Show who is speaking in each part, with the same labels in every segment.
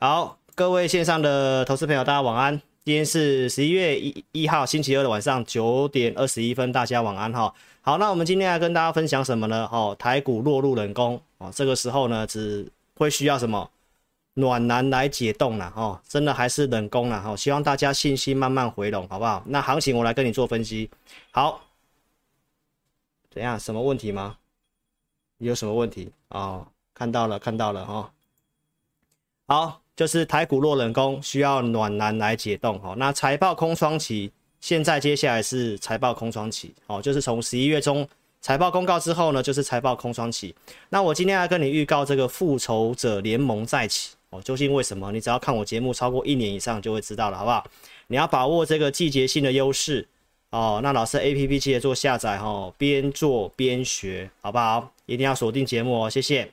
Speaker 1: 好，各位线上的投资朋友，大家晚安。今天是十一月一一号星期二的晚上九点二十一分，大家晚安哈。好，那我们今天来跟大家分享什么呢？哦，台股落入冷宫哦，这个时候呢，只会需要什么暖男来解冻了哦，真的还是冷宫了哈。希望大家信心慢慢回笼，好不好？那行情我来跟你做分析。好，怎样？什么问题吗？有什么问题？哦，看到了，看到了、哦。好。就是台股落冷宫，需要暖男来解冻哦。那财报空窗期，现在接下来是财报空窗期哦，就是从十一月中财报公告之后呢，就是财报空窗期。那我今天要跟你预告这个复仇者联盟再起哦，究竟为什么？你只要看我节目超过一年以上就会知道了，好不好？你要把握这个季节性的优势哦。那老师 APP 记得做下载哦，边做边学，好不好？一定要锁定节目哦，谢谢。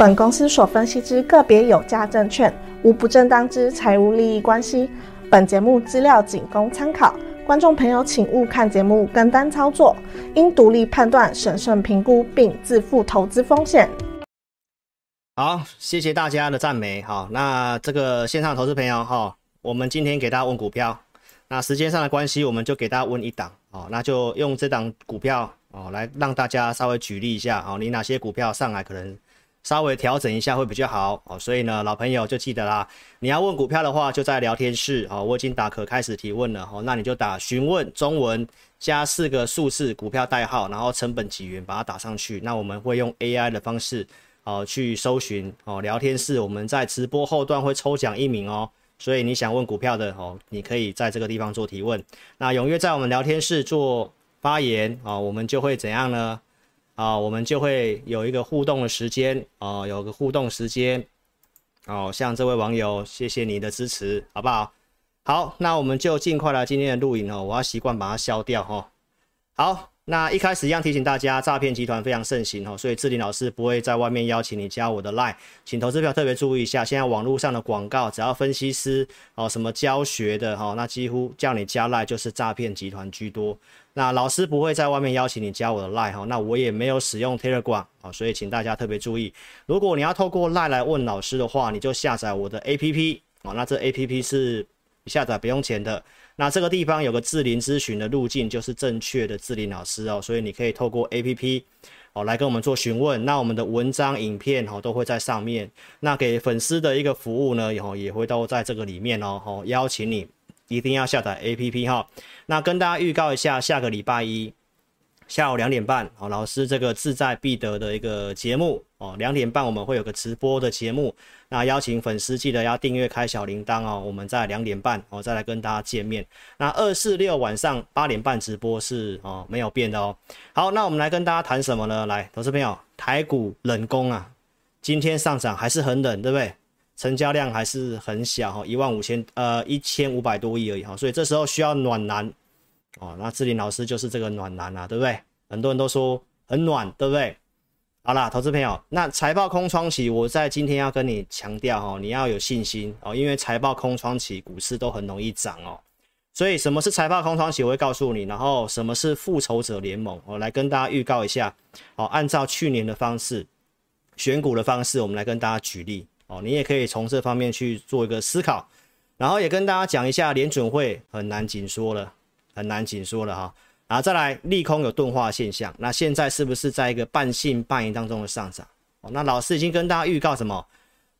Speaker 2: 本公司所分析之个别有价证券，无不正当之财务利益关系。本节目资料仅供参考，观众朋友请勿看节目跟单操作，应独立判断、审慎评估并自负投资风险。
Speaker 1: 好，谢谢大家的赞美。好，那这个线上投资朋友哈，我们今天给大家问股票，那时间上的关系，我们就给大家问一档。哦，那就用这档股票哦来让大家稍微举例一下哦，你哪些股票上来可能？稍微调整一下会比较好哦，所以呢，老朋友就记得啦。你要问股票的话，就在聊天室哦，我已经打可开始提问了哦，那你就打询问中文加四个数字股票代号，然后成本几元把它打上去。那我们会用 AI 的方式哦去搜寻哦，聊天室我们在直播后段会抽奖一名哦，所以你想问股票的哦，你可以在这个地方做提问。那踊跃在我们聊天室做发言啊，我们就会怎样呢？啊，我们就会有一个互动的时间啊，有个互动时间哦，像这位网友，谢谢你的支持，好不好？好，那我们就尽快来今天的录影哦，我要习惯把它消掉哈。好。那一开始一样提醒大家，诈骗集团非常盛行哦，所以志霖老师不会在外面邀请你加我的 line，请投资票特别注意一下，现在网络上的广告，只要分析师哦什么教学的哈，那几乎叫你加 line 就是诈骗集团居多。那老师不会在外面邀请你加我的 line 哈，那我也没有使用 Telegram 啊，所以请大家特别注意，如果你要透过 line 来问老师的话，你就下载我的 APP 哦，那这 APP 是下载不用钱的。那这个地方有个智霖咨询的路径，就是正确的智霖老师哦，所以你可以透过 APP 哦来跟我们做询问。那我们的文章、影片哦都会在上面。那给粉丝的一个服务呢，以后也会都在这个里面哦。哦，邀请你一定要下载 APP 哈。那跟大家预告一下，下个礼拜一。下午两点半，哦，老师这个志在必得的一个节目哦，两点半我们会有个直播的节目，那邀请粉丝记得要订阅开小铃铛哦，我们在两点半哦再来跟大家见面。那二四六晚上八点半直播是哦没有变的哦。好，那我们来跟大家谈什么呢？来，投资朋友，台股冷宫啊，今天上涨还是很冷，对不对？成交量还是很小哈，一万五千呃一千五百多亿而已哈，所以这时候需要暖男。哦，那志霖老师就是这个暖男啊，对不对？很多人都说很暖，对不对？好啦，投资朋友，那财报空窗期，我在今天要跟你强调哦，你要有信心哦，因为财报空窗期，股市都很容易涨哦。所以什么是财报空窗期，我会告诉你。然后什么是复仇者联盟，我来跟大家预告一下。哦，按照去年的方式选股的方式，我们来跟大家举例哦，你也可以从这方面去做一个思考。然后也跟大家讲一下，联准会很难紧缩了。很难紧缩了哈，然后再来利空有钝化现象，那现在是不是在一个半信半疑当中的上涨？哦，那老师已经跟大家预告什么？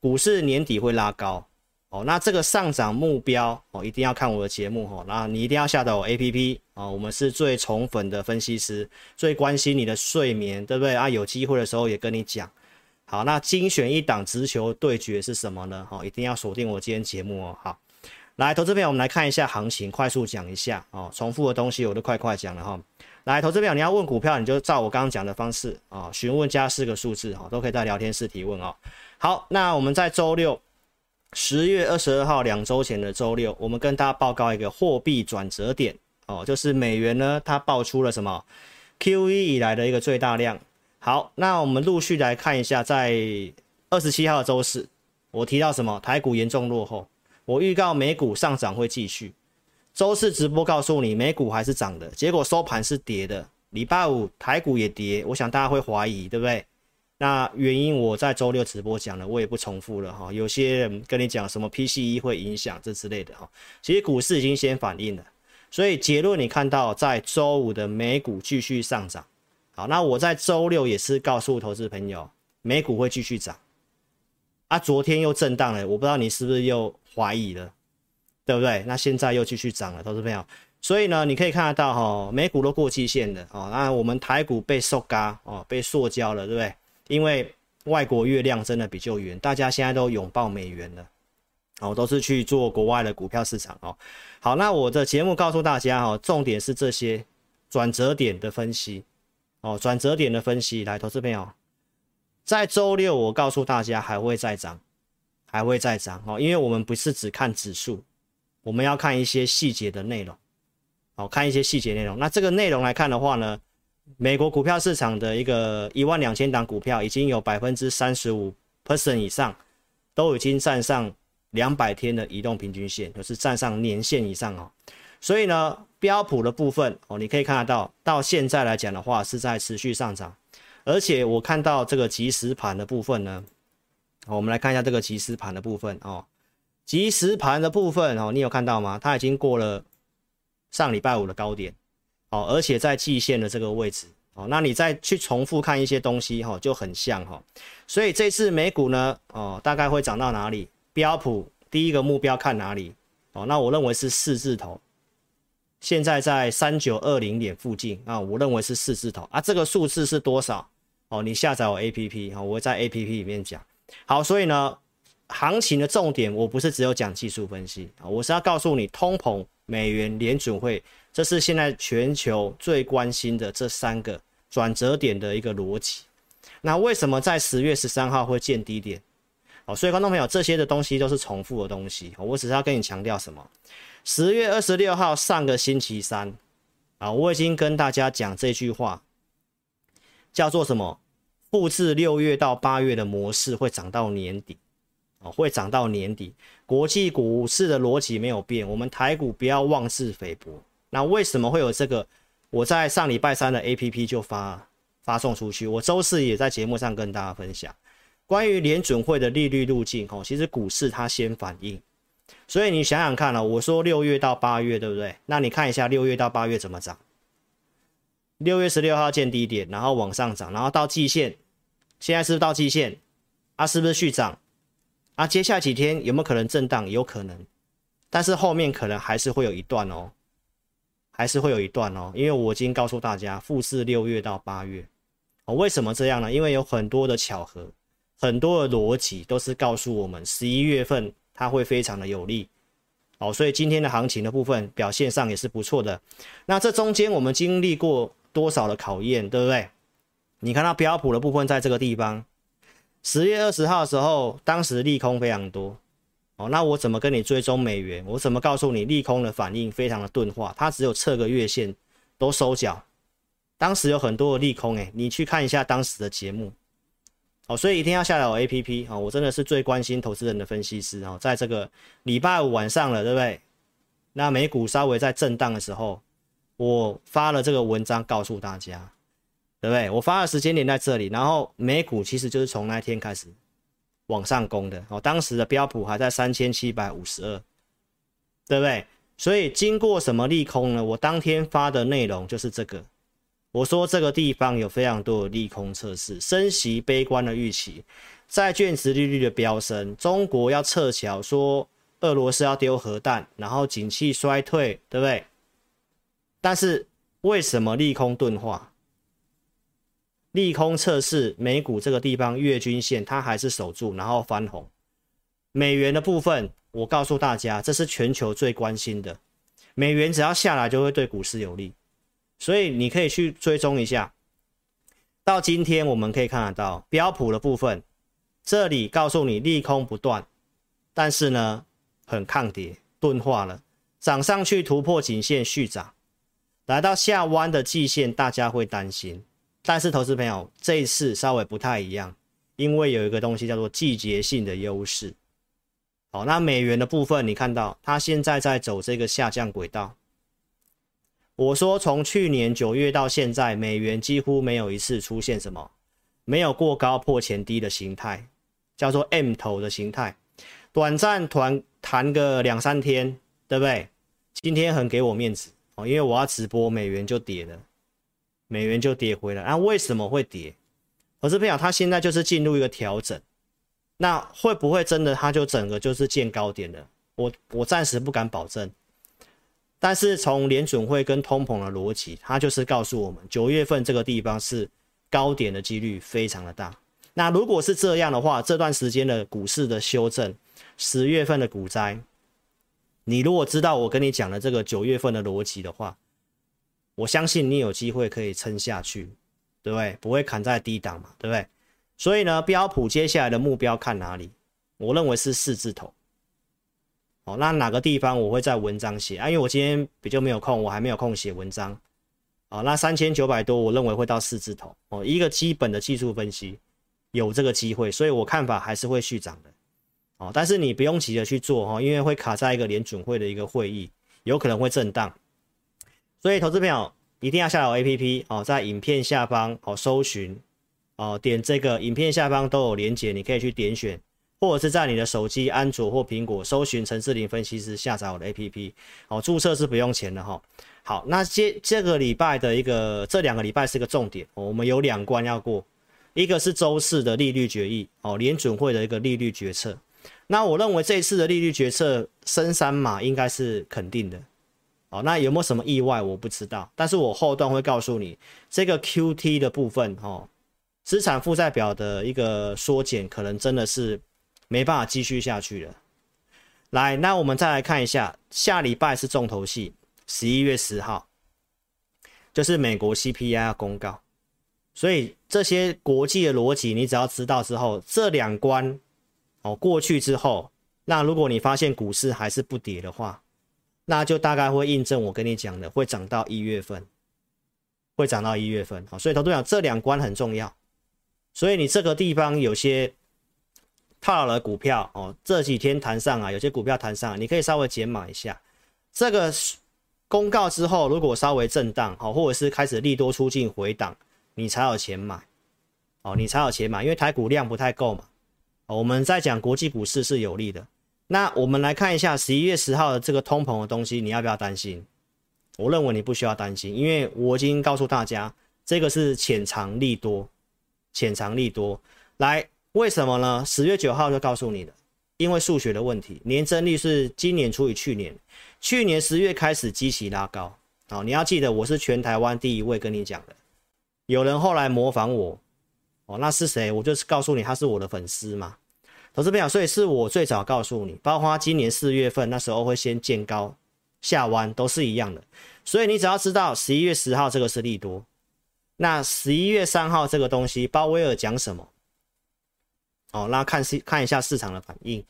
Speaker 1: 股市年底会拉高哦，那这个上涨目标哦，一定要看我的节目哦，那你一定要下载我 APP 哦，我们是最宠粉的分析师，最关心你的睡眠，对不对啊？有机会的时候也跟你讲。好，那精选一档直球对决是什么呢？哦，一定要锁定我今天节目哦，好。来，投资朋友，我们来看一下行情，快速讲一下哦。重复的东西我都快快讲了哈。来，投资朋友，你要问股票，你就照我刚刚讲的方式啊，询问加四个数字哈，都可以在聊天室提问哦。好，那我们在周六，十月二十二号，两周前的周六，我们跟大家报告一个货币转折点哦，就是美元呢，它爆出了什么 QE 以来的一个最大量。好，那我们陆续来看一下，在二十七号的周四，我提到什么？台股严重落后。我预告美股上涨会继续。周四直播告诉你美股还是涨的，结果收盘是跌的。礼拜五台股也跌，我想大家会怀疑，对不对？那原因我在周六直播讲了，我也不重复了哈。有些人跟你讲什么 PCE 会影响这之类的哈，其实股市已经先反应了。所以结论你看到在周五的美股继续上涨，好，那我在周六也是告诉投资朋友，美股会继续涨。啊，昨天又震荡了，我不知道你是不是又怀疑了。对不对？那现在又继续涨了，投资朋友。所以呢，你可以看得到哈、美股都过期线的哦。那我们台股被塑胶哦，被塑胶了，对不对？因为外国月亮真的比较圆，大家现在都拥抱美元了，哦，都是去做国外的股票市场哦。好，那我的节目告诉大家哈、重点是这些转折点的分析哦，转折点的分析。来，投资朋友，在周六我告诉大家还会再涨，还会再涨哦，因为我们不是只看指数。我们要看一些细节的内容，好，看一些细节内容。那这个内容来看的话呢，美国股票市场的一个一万两千档股票，已经有百分之三十五 percent 以上都已经站上两百天的移动平均线，就是站上年线以上哦。所以呢，标普的部分哦，你可以看得到，到现在来讲的话是在持续上涨，而且我看到这个即时盘的部分呢，好我们来看一下这个即时盘的部分哦。即时盘的部分哦，你有看到吗？它已经过了上礼拜五的高点哦，而且在季线的这个位置哦。那你再去重复看一些东西哈，就很像哈。所以这次美股呢哦，大概会涨到哪里？标普第一个目标看哪里？哦，那我认为是四字头，现在在三九二零点附近啊，我认为是四字头啊。这个数字是多少？哦，你下载我 APP 哈，我会在 APP 里面讲。好，所以呢。行情的重点，我不是只有讲技术分析啊，我是要告诉你，通膨、美元、联准会，这是现在全球最关心的这三个转折点的一个逻辑。那为什么在十月十三号会见低点？哦，所以观众朋友，这些的东西都是重复的东西，我只是要跟你强调什么？十月二十六号上个星期三啊，我已经跟大家讲这句话，叫做什么？复制六月到八月的模式会涨到年底。哦，会涨到年底，国际股市的逻辑没有变，我们台股不要妄自菲薄。那为什么会有这个？我在上礼拜三的 APP 就发发送出去，我周四也在节目上跟大家分享关于联准会的利率路径。哦，其实股市它先反应，所以你想想看了，我说六月到八月，对不对？那你看一下六月到八月怎么涨？六月十六号见低点，然后往上涨，然后到季线，现在是不是到季线？啊，是不是续涨？啊，接下来几天有没有可能震荡？有可能，但是后面可能还是会有一段哦，还是会有一段哦，因为我已经告诉大家，复制六月到八月哦，为什么这样呢？因为有很多的巧合，很多的逻辑都是告诉我们十一月份它会非常的有利哦，所以今天的行情的部分表现上也是不错的。那这中间我们经历过多少的考验，对不对？你看到标普的部分在这个地方。十月二十号的时候，当时利空非常多，哦，那我怎么跟你追踪美元？我怎么告诉你利空的反应非常的钝化？它只有测个月线都收脚，当时有很多的利空，诶，你去看一下当时的节目，哦，所以一定要下载我 APP，哦，我真的是最关心投资人的分析师，哦，在这个礼拜五晚上了，对不对？那美股稍微在震荡的时候，我发了这个文章告诉大家。对不对？我发的时间点在这里，然后美股其实就是从那天开始往上攻的哦。当时的标普还在三千七百五十二，对不对？所以经过什么利空呢？我当天发的内容就是这个，我说这个地方有非常多的利空测试，升息悲观的预期，债券值利率的飙升，中国要撤侨，说俄罗斯要丢核弹，然后景气衰退，对不对？但是为什么利空钝化？利空测试美股这个地方月均线，它还是守住，然后翻红。美元的部分，我告诉大家，这是全球最关心的。美元只要下来，就会对股市有利，所以你可以去追踪一下。到今天我们可以看得到标普的部分，这里告诉你利空不断，但是呢很抗跌，钝化了，涨上去突破颈线续涨，来到下弯的季线，大家会担心。但是，投资朋友这一次稍微不太一样，因为有一个东西叫做季节性的优势。好，那美元的部分，你看到它现在在走这个下降轨道。我说从去年九月到现在，美元几乎没有一次出现什么，没有过高破前低的形态，叫做 M 头的形态，短暂弹弹个两三天，对不对？今天很给我面子因为我要直播，美元就跌了，美元就跌回来。那为什么会跌？我是不想它现在就是进入一个调整。那会不会真的它就整个就是见高点了？我我暂时不敢保证。但是从联准会跟通膨的逻辑，它就是告诉我们，九月份这个地方是高点的几率非常的大。那如果是这样的话，这段时间的股市的修正，十月份的股灾，你如果知道我跟你讲的这个九月份的逻辑的话，我相信你有机会可以撑下去，对不对？不会砍在低档嘛，对不对？所以呢，标普接下来的目标看哪里？我认为是四字头。哦，那哪个地方我会在文章写啊？因为我今天比较没有空，我还没有空写文章。哦，那三千九百多，我认为会到四字头。哦，一个基本的技术分析有这个机会，所以我看法还是会续涨的。哦，但是你不用急着去做哈，因为会卡在一个联准会的一个会议，有可能会震荡。所以投资朋友一定要下载 APP 哦，在影片下方哦搜寻。哦，点这个影片下方都有连接，你可以去点选，或者是在你的手机安卓或苹果搜寻陈志霖分析师，下载我的 APP。哦，注册是不用钱的哈。好，那接这个礼拜的一个，这两个礼拜是个重点哦，我们有两关要过，一个是周四的利率决议，哦，联准会的一个利率决策。那我认为这次的利率决策升三码应该是肯定的。哦，那有没有什么意外我不知道，但是我后段会告诉你这个 QT 的部分，哦。资产负债表的一个缩减，可能真的是没办法继续下去了。来，那我们再来看一下，下礼拜是重头戏，十一月十号，就是美国 CPI 公告。所以这些国际的逻辑，你只要知道之后，这两关哦过去之后，那如果你发现股市还是不跌的话，那就大概会印证我跟你讲的，会涨到一月份，会涨到一月份。好，所以投资讲这两关很重要。所以你这个地方有些套牢的股票哦，这几天弹上啊，有些股票弹上，你可以稍微减码一下。这个公告之后，如果稍微震荡哦，或者是开始利多出尽回档，你才有钱买哦，你才有钱买，因为台股量不太够嘛。我们在讲国际股市是有利的。那我们来看一下十一月十号的这个通膨的东西，你要不要担心？我认为你不需要担心，因为我已经告诉大家，这个是潜藏利多。潜藏利多，来，为什么呢？十月九号就告诉你了，因为数学的问题，年增率是今年除以去年，去年十月开始积极拉高，好，你要记得我是全台湾第一位跟你讲的，有人后来模仿我，哦，那是谁？我就是告诉你他是我的粉丝嘛，投资朋友，所以是我最早告诉你，包括今年四月份那时候会先见高下弯，都是一样的，所以你只要知道十一月十号这个是利多。那十一月三号这个东西，鲍威尔讲什么？哦，那看市看一下市场的反应。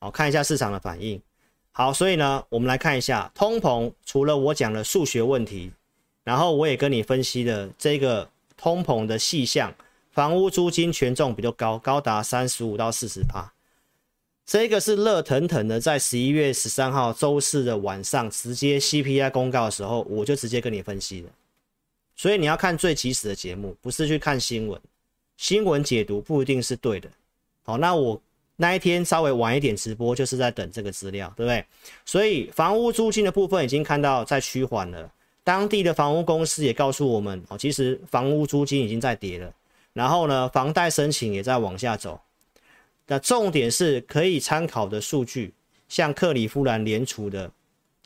Speaker 1: 哦，看一下市场的反应。好，所以呢，我们来看一下通膨。除了我讲的数学问题，然后我也跟你分析了这个通膨的细项，房屋租金权重比较高，高达三十五到四十趴。这个是热腾腾的，在十一月十三号周四的晚上，直接 CPI 公告的时候，我就直接跟你分析了。所以你要看最及时的节目，不是去看新闻。新闻解读不一定是对的。好，那我那一天稍微晚一点直播，就是在等这个资料，对不对？所以房屋租金的部分已经看到在趋缓了。当地的房屋公司也告诉我们，哦，其实房屋租金已经在跌了。然后呢，房贷申请也在往下走。那重点是可以参考的数据，像克里夫兰联储的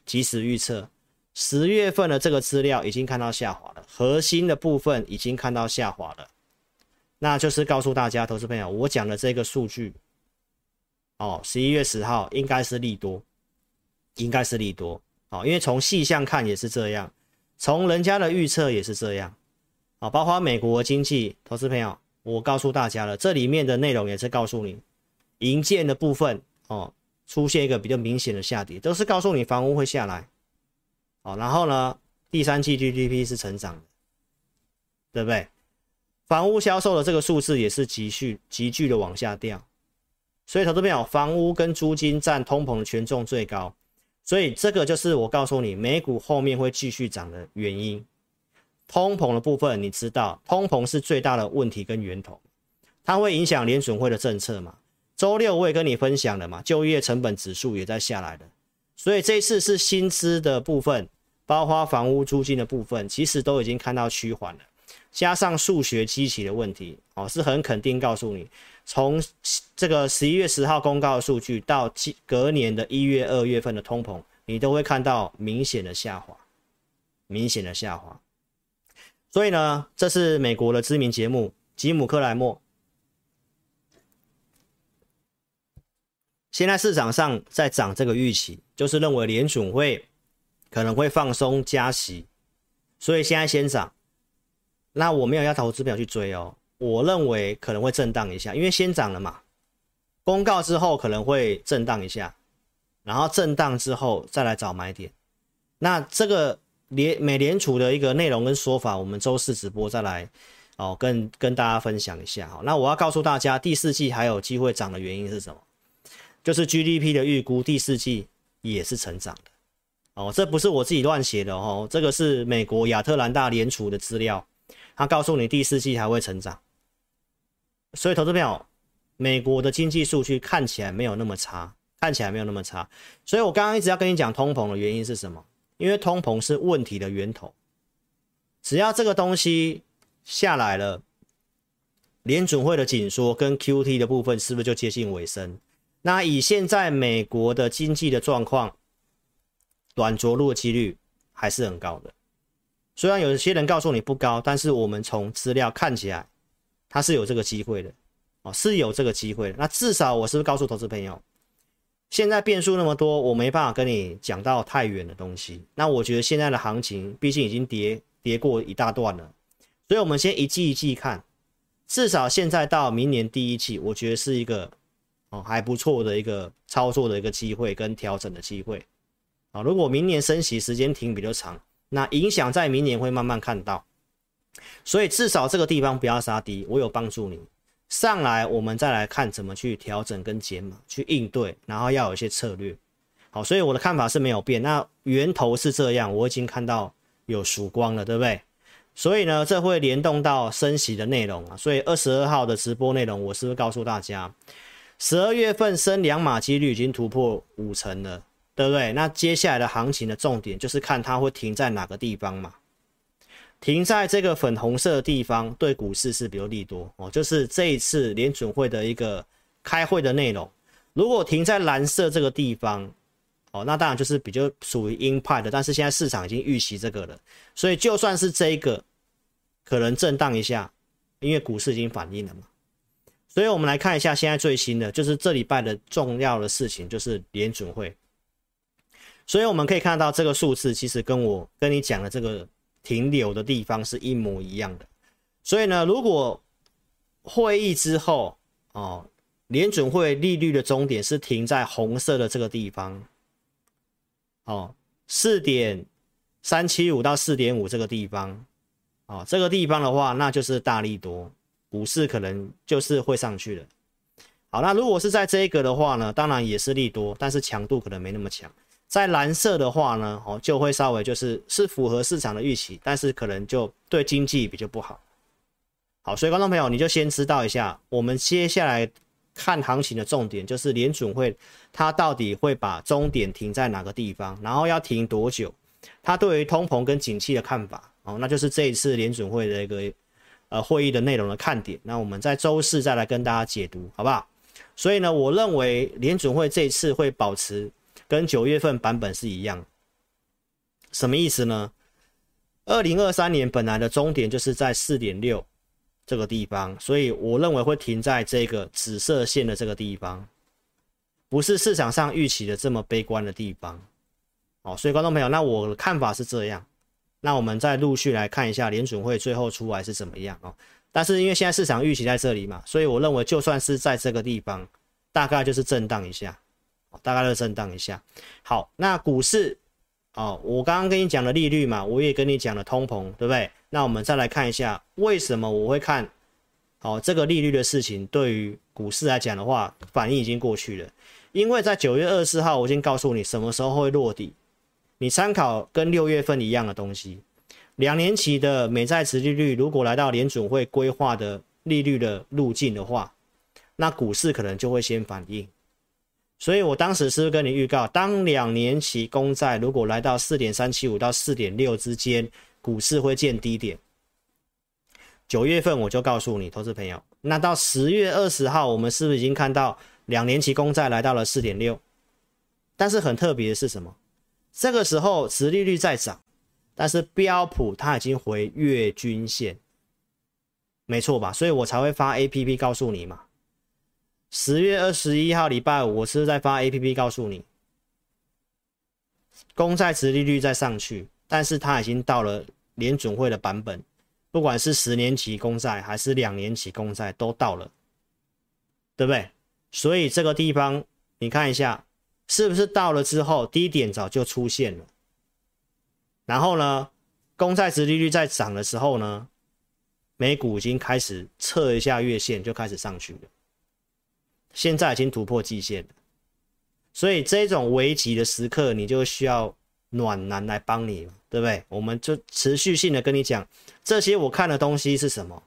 Speaker 1: 即时预测。十月份的这个资料已经看到下滑了，核心的部分已经看到下滑了，那就是告诉大家，投资朋友，我讲的这个数据，哦，十一月十号应该是利多，应该是利多，哦，因为从细项看也是这样，从人家的预测也是这样，啊，包括美国经济，投资朋友，我告诉大家了，这里面的内容也是告诉你，营建的部分，哦，出现一个比较明显的下跌，都是告诉你房屋会下来。好，然后呢，第三季 GDP 是成长的，对不对？房屋销售的这个数字也是急剧急剧的往下掉，所以投资朋友，房屋跟租金占通膨的权重最高，所以这个就是我告诉你，美股后面会继续涨的原因。通膨的部分，你知道，通膨是最大的问题跟源头，它会影响联准会的政策嘛。周六我也跟你分享了嘛，就业成本指数也在下来的，所以这次是薪资的部分，包括房屋租金的部分，其实都已经看到趋缓了。加上数学机器的问题，哦，是很肯定告诉你，从这个十一月十号公告的数据到隔年的一月、二月份的通膨，你都会看到明显的下滑，明显的下滑。所以呢，这是美国的知名节目《吉姆克莱默》。现在市场上在涨这个预期，就是认为联准会可能会放松加息，所以现在先涨。那我没有要投资票去追哦，我认为可能会震荡一下，因为先涨了嘛。公告之后可能会震荡一下，然后震荡之后再来找买点。那这个。联美联储的一个内容跟说法，我们周四直播再来哦，跟跟大家分享一下哈。那我要告诉大家，第四季还有机会涨的原因是什么？就是 GDP 的预估，第四季也是成长的哦。这不是我自己乱写的哦，这个是美国亚特兰大联储的资料，他告诉你第四季还会成长。所以投资朋友，美国的经济数据看起来没有那么差，看起来没有那么差。所以我刚刚一直要跟你讲通膨的原因是什么？因为通膨是问题的源头，只要这个东西下来了，联准会的紧缩跟 QT 的部分是不是就接近尾声？那以现在美国的经济的状况，软着陆的几率还是很高的。虽然有些人告诉你不高，但是我们从资料看起来，它是有这个机会的哦，是有这个机会。那至少我是不是告诉投资朋友？现在变数那么多，我没办法跟你讲到太远的东西。那我觉得现在的行情毕竟已经跌跌过一大段了，所以我们先一季一季看，至少现在到明年第一季，我觉得是一个哦还不错的一个操作的一个机会跟调整的机会啊。如果明年升息时间停比较长，那影响在明年会慢慢看到，所以至少这个地方不要杀低，我有帮助你。上来，我们再来看怎么去调整跟解码，去应对，然后要有一些策略。好，所以我的看法是没有变。那源头是这样，我已经看到有曙光了，对不对？所以呢，这会联动到升息的内容啊。所以二十二号的直播内容，我是不是告诉大家，十二月份升两码几率已经突破五成了，对不对？那接下来的行情的重点就是看它会停在哪个地方嘛。停在这个粉红色的地方，对股市是比较利多哦。就是这一次联准会的一个开会的内容，如果停在蓝色这个地方，哦，那当然就是比较属于鹰派的。但是现在市场已经预期这个了，所以就算是这一个可能震荡一下，因为股市已经反应了嘛。所以我们来看一下现在最新的，就是这礼拜的重要的事情，就是联准会。所以我们可以看到这个数字，其实跟我跟你讲的这个。停留的地方是一模一样的，所以呢，如果会议之后哦，联准会利率的终点是停在红色的这个地方，哦，四点三七五到四点五这个地方，哦，这个地方的话，那就是大利多，股市可能就是会上去了。好，那如果是在这个的话呢，当然也是利多，但是强度可能没那么强。在蓝色的话呢，哦，就会稍微就是是符合市场的预期，但是可能就对经济比较不好。好，所以观众朋友，你就先知道一下，我们接下来看行情的重点就是联准会它到底会把终点停在哪个地方，然后要停多久，它对于通膨跟景气的看法，哦，那就是这一次联准会的一个呃会议的内容的看点。那我们在周四再来跟大家解读，好不好？所以呢，我认为联准会这一次会保持。跟九月份版本是一样，什么意思呢？二零二三年本来的终点就是在四点六这个地方，所以我认为会停在这个紫色线的这个地方，不是市场上预期的这么悲观的地方。哦，所以观众朋友，那我的看法是这样。那我们再陆续来看一下联准会最后出来是怎么样哦。但是因为现在市场预期在这里嘛，所以我认为就算是在这个地方，大概就是震荡一下。大概的震荡一下，好，那股市哦，我刚刚跟你讲的利率嘛，我也跟你讲了通膨，对不对？那我们再来看一下，为什么我会看哦，这个利率的事情对于股市来讲的话，反应已经过去了。因为在九月二十四号，我已经告诉你什么时候会落地，你参考跟六月份一样的东西。两年期的美债殖利率如果来到联准会规划的利率的路径的话，那股市可能就会先反应。所以我当时是不是跟你预告，当两年期公债如果来到四点三七五到四点六之间，股市会见低点。九月份我就告诉你，投资朋友，那到十月二十号，我们是不是已经看到两年期公债来到了四点六？但是很特别的是什么？这个时候殖利率在涨，但是标普它已经回月均线，没错吧？所以我才会发 APP 告诉你嘛。十月二十一号礼拜五，我是不是在发 APP 告诉你，公债殖利率在上去，但是它已经到了联准会的版本，不管是十年期公债还是两年期公债都到了，对不对？所以这个地方你看一下，是不是到了之后低点早就出现了？然后呢，公债殖利率在涨的时候呢，美股已经开始测一下月线，就开始上去了。现在已经突破季线了，所以这种危急的时刻，你就需要暖男来帮你，对不对？我们就持续性的跟你讲这些我看的东西是什么，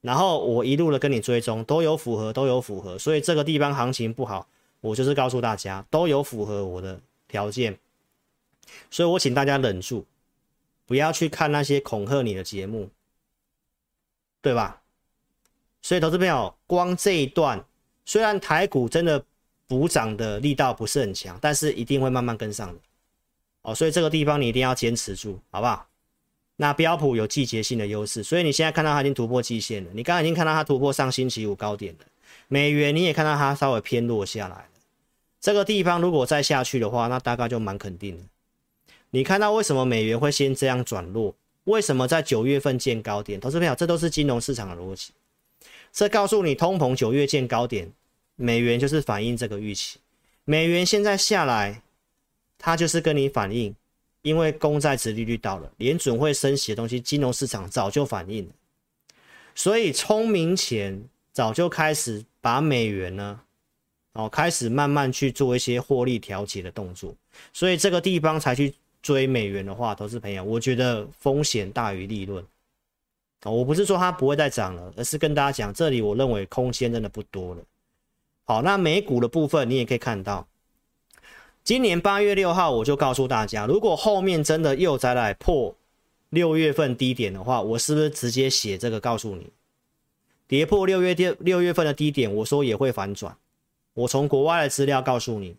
Speaker 1: 然后我一路的跟你追踪，都有符合，都有符合。所以这个地方行情不好，我就是告诉大家都有符合我的条件，所以我请大家忍住，不要去看那些恐吓你的节目，对吧？所以投资朋友，光这一段。虽然台股真的补涨的力道不是很强，但是一定会慢慢跟上的哦。所以这个地方你一定要坚持住，好不好？那标普有季节性的优势，所以你现在看到它已经突破季线了。你刚刚已经看到它突破上星期五高点了。美元你也看到它稍微偏弱下来了。这个地方如果再下去的话，那大概就蛮肯定的。你看到为什么美元会先这样转弱？为什么在九月份见高点？投资朋友，这都是金融市场的逻辑。这告诉你，通膨九月见高点。美元就是反映这个预期，美元现在下来，它就是跟你反映，因为公债殖利率到了，连准会升息的东西，金融市场早就反映了，所以聪明钱早就开始把美元呢，哦，开始慢慢去做一些获利调节的动作，所以这个地方才去追美元的话，投资朋友，我觉得风险大于利润，哦，我不是说它不会再涨了，而是跟大家讲，这里我认为空间真的不多了。好，那美股的部分你也可以看到，今年八月六号我就告诉大家，如果后面真的又再来破六月份低点的话，我是不是直接写这个告诉你，跌破六月六六月份的低点，我说也会反转。我从国外的资料告诉你，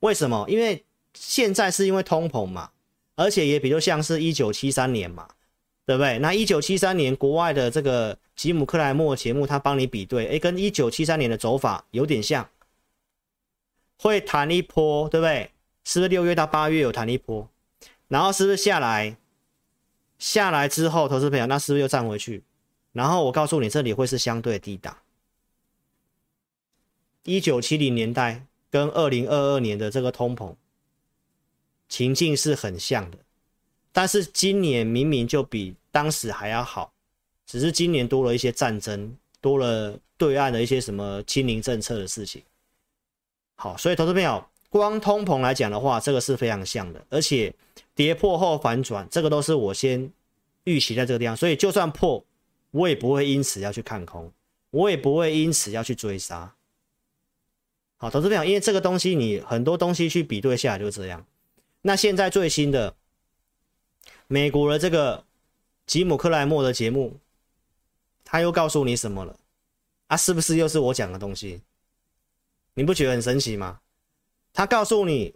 Speaker 1: 为什么？因为现在是因为通膨嘛，而且也比较像是一九七三年嘛。对不对？那一九七三年国外的这个吉姆克莱默节目，他帮你比对，诶，跟一九七三年的走法有点像，会弹一波，对不对？是不是六月到八月有弹一波？然后是不是下来？下来之后，投资朋友，那是不是又站回去？然后我告诉你，这里会是相对低档。一九七零年代跟二零二二年的这个通膨情境是很像的。但是今年明明就比当时还要好，只是今年多了一些战争，多了对岸的一些什么清零政策的事情。好，所以投资朋友，光通膨来讲的话，这个是非常像的，而且跌破后反转，这个都是我先预期在这个地方，所以就算破，我也不会因此要去看空，我也不会因此要去追杀。好，投资朋友，因为这个东西你很多东西去比对下来就这样。那现在最新的。美国的这个吉姆克莱默的节目，他又告诉你什么了？啊，是不是又是我讲的东西？你不觉得很神奇吗？他告诉你，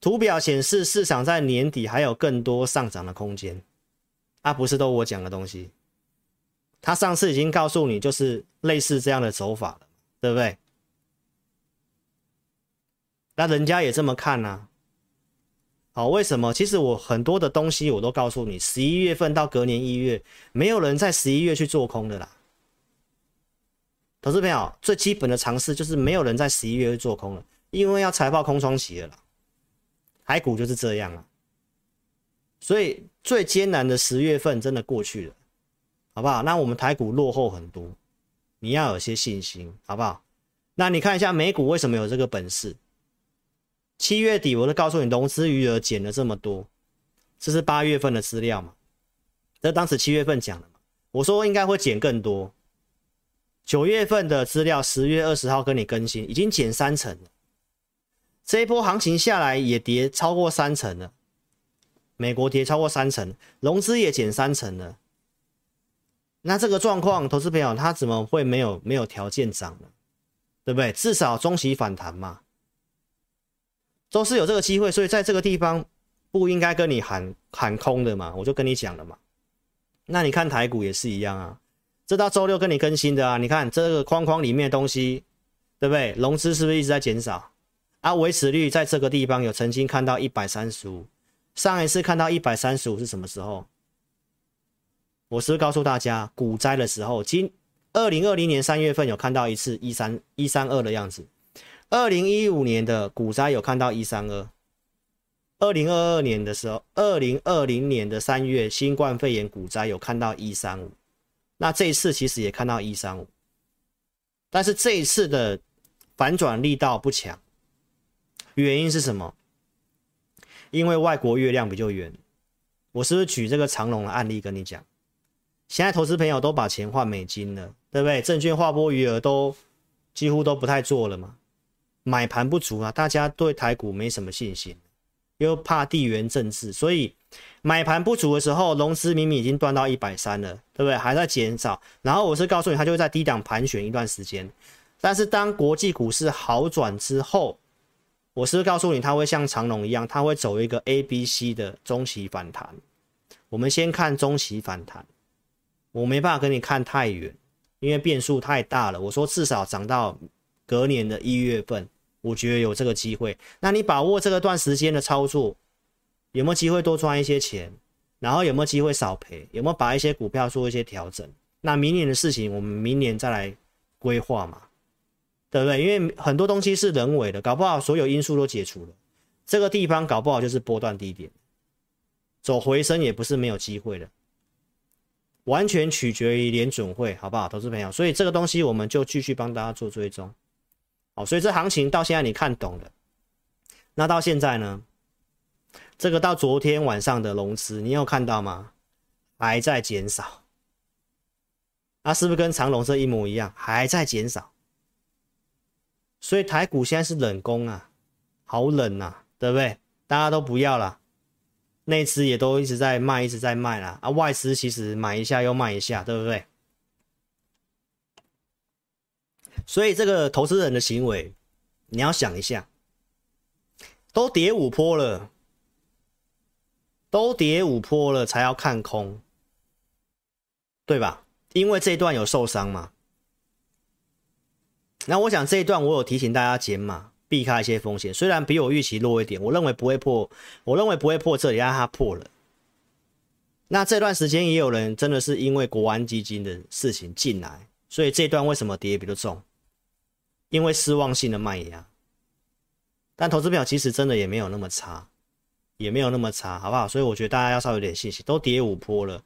Speaker 1: 图表显示市场在年底还有更多上涨的空间，啊，不是都我讲的东西。他上次已经告诉你，就是类似这样的走法了，对不对？那人家也这么看呢、好，为什么？其实我很多的东西我都告诉你，十一月份到隔年一月，没有人在十一月去做空的啦。投资朋友，最基本的常识就是没有人在十一月去做空了，因为要财报空窗期了啦。台股就是这样啊，所以最艰难的十月份真的过去了，好不好？那我们台股落后很多，你要有些信心，好不好？那你看一下美股为什么有这个本事？七月底我都告诉你，融资余额减了这么多，这是八月份的资料嘛？这当时七月份讲的嘛？我说应该会减更多。九月份的资料，十月二十号跟你更新，已经减三成了。这一波行情下来也跌超过三成了，美国跌超过三成，融资也减三成了。那这个状况，投资朋友他怎么会没有没有条件涨呢？对不对？至少中期反弹嘛，都是有这个机会，所以在这个地方不应该跟你喊喊空的嘛，我就跟你讲了嘛。那你看台股也是一样啊。这到周六跟你更新的啊，你看这个框框里面的东西，对不对？融资是不是一直在减少？啊，维持率在这个地方有曾经看到一百三十五，上一次看到一百三十五是什么时候？我是不是告诉大家股灾的时候，今二零二零年三月份有看到一次一三一三二的样子，二零一五年的股灾有看到一三二，二零二二年的时候，二零二零年的三月新冠肺炎股灾有看到一三五。那这一次其实也看到一三五，但是这一次的反转力道不强，原因是什么？因为外国月亮比较圆。我是不是举这个长荣的案例跟你讲？现在投资朋友都把钱换美金了，对不对？证券划拨余额都几乎都不太做了嘛，买盘不足啊，大家对台股没什么信心，又怕地缘政治，所以。买盘不足的时候，融资明明已经断到一百三了，对不对？还在减少。然后我是告诉你，它就会在低档盘旋一段时间。但是当国际股市好转之后，我是告诉你，它会像长龙一样，它会走一个 A、B、C 的中期反弹。我们先看中期反弹，我没办法跟你看太远，因为变数太大了。我说至少涨到隔年的一月份，我觉得有这个机会。那你把握这个段时间的操作。有没有机会多赚一些钱？然后有没有机会少赔？有没有把一些股票做一些调整？那明年的事情，我们明年再来规划嘛，对不对？因为很多东西是人为的，搞不好所有因素都解除了，这个地方搞不好就是波段低点，走回升也不是没有机会的，完全取决于联准会，好不好，投资朋友？所以这个东西我们就继续帮大家做追踪。好，所以这行情到现在你看懂了，那到现在呢？这个到昨天晚上的融资，你有看到吗？还在减少，那是不是跟长龙这一模一样？还在减少，所以台股现在是冷宫啊，好冷啊，对不对？大家都不要了，内资也都一直在卖，一直在卖啦。啊，外资其实买一下又卖一下，对不对？所以这个投资人的行为，你要想一下，都跌五波了。都跌五波了，才要看空，对吧？因为这一段有受伤嘛。那我想这一段我有提醒大家减码，避开一些风险。虽然比我预期弱一点，我认为不会破，我认为不会破这里，让它破了。那这段时间也有人真的是因为国安基金的事情进来，所以这段为什么跌比较重？因为失望性的卖压。但投资表其实真的也没有那么差。也没有那么差，好不好？所以我觉得大家要稍微有点信心。都跌五波了，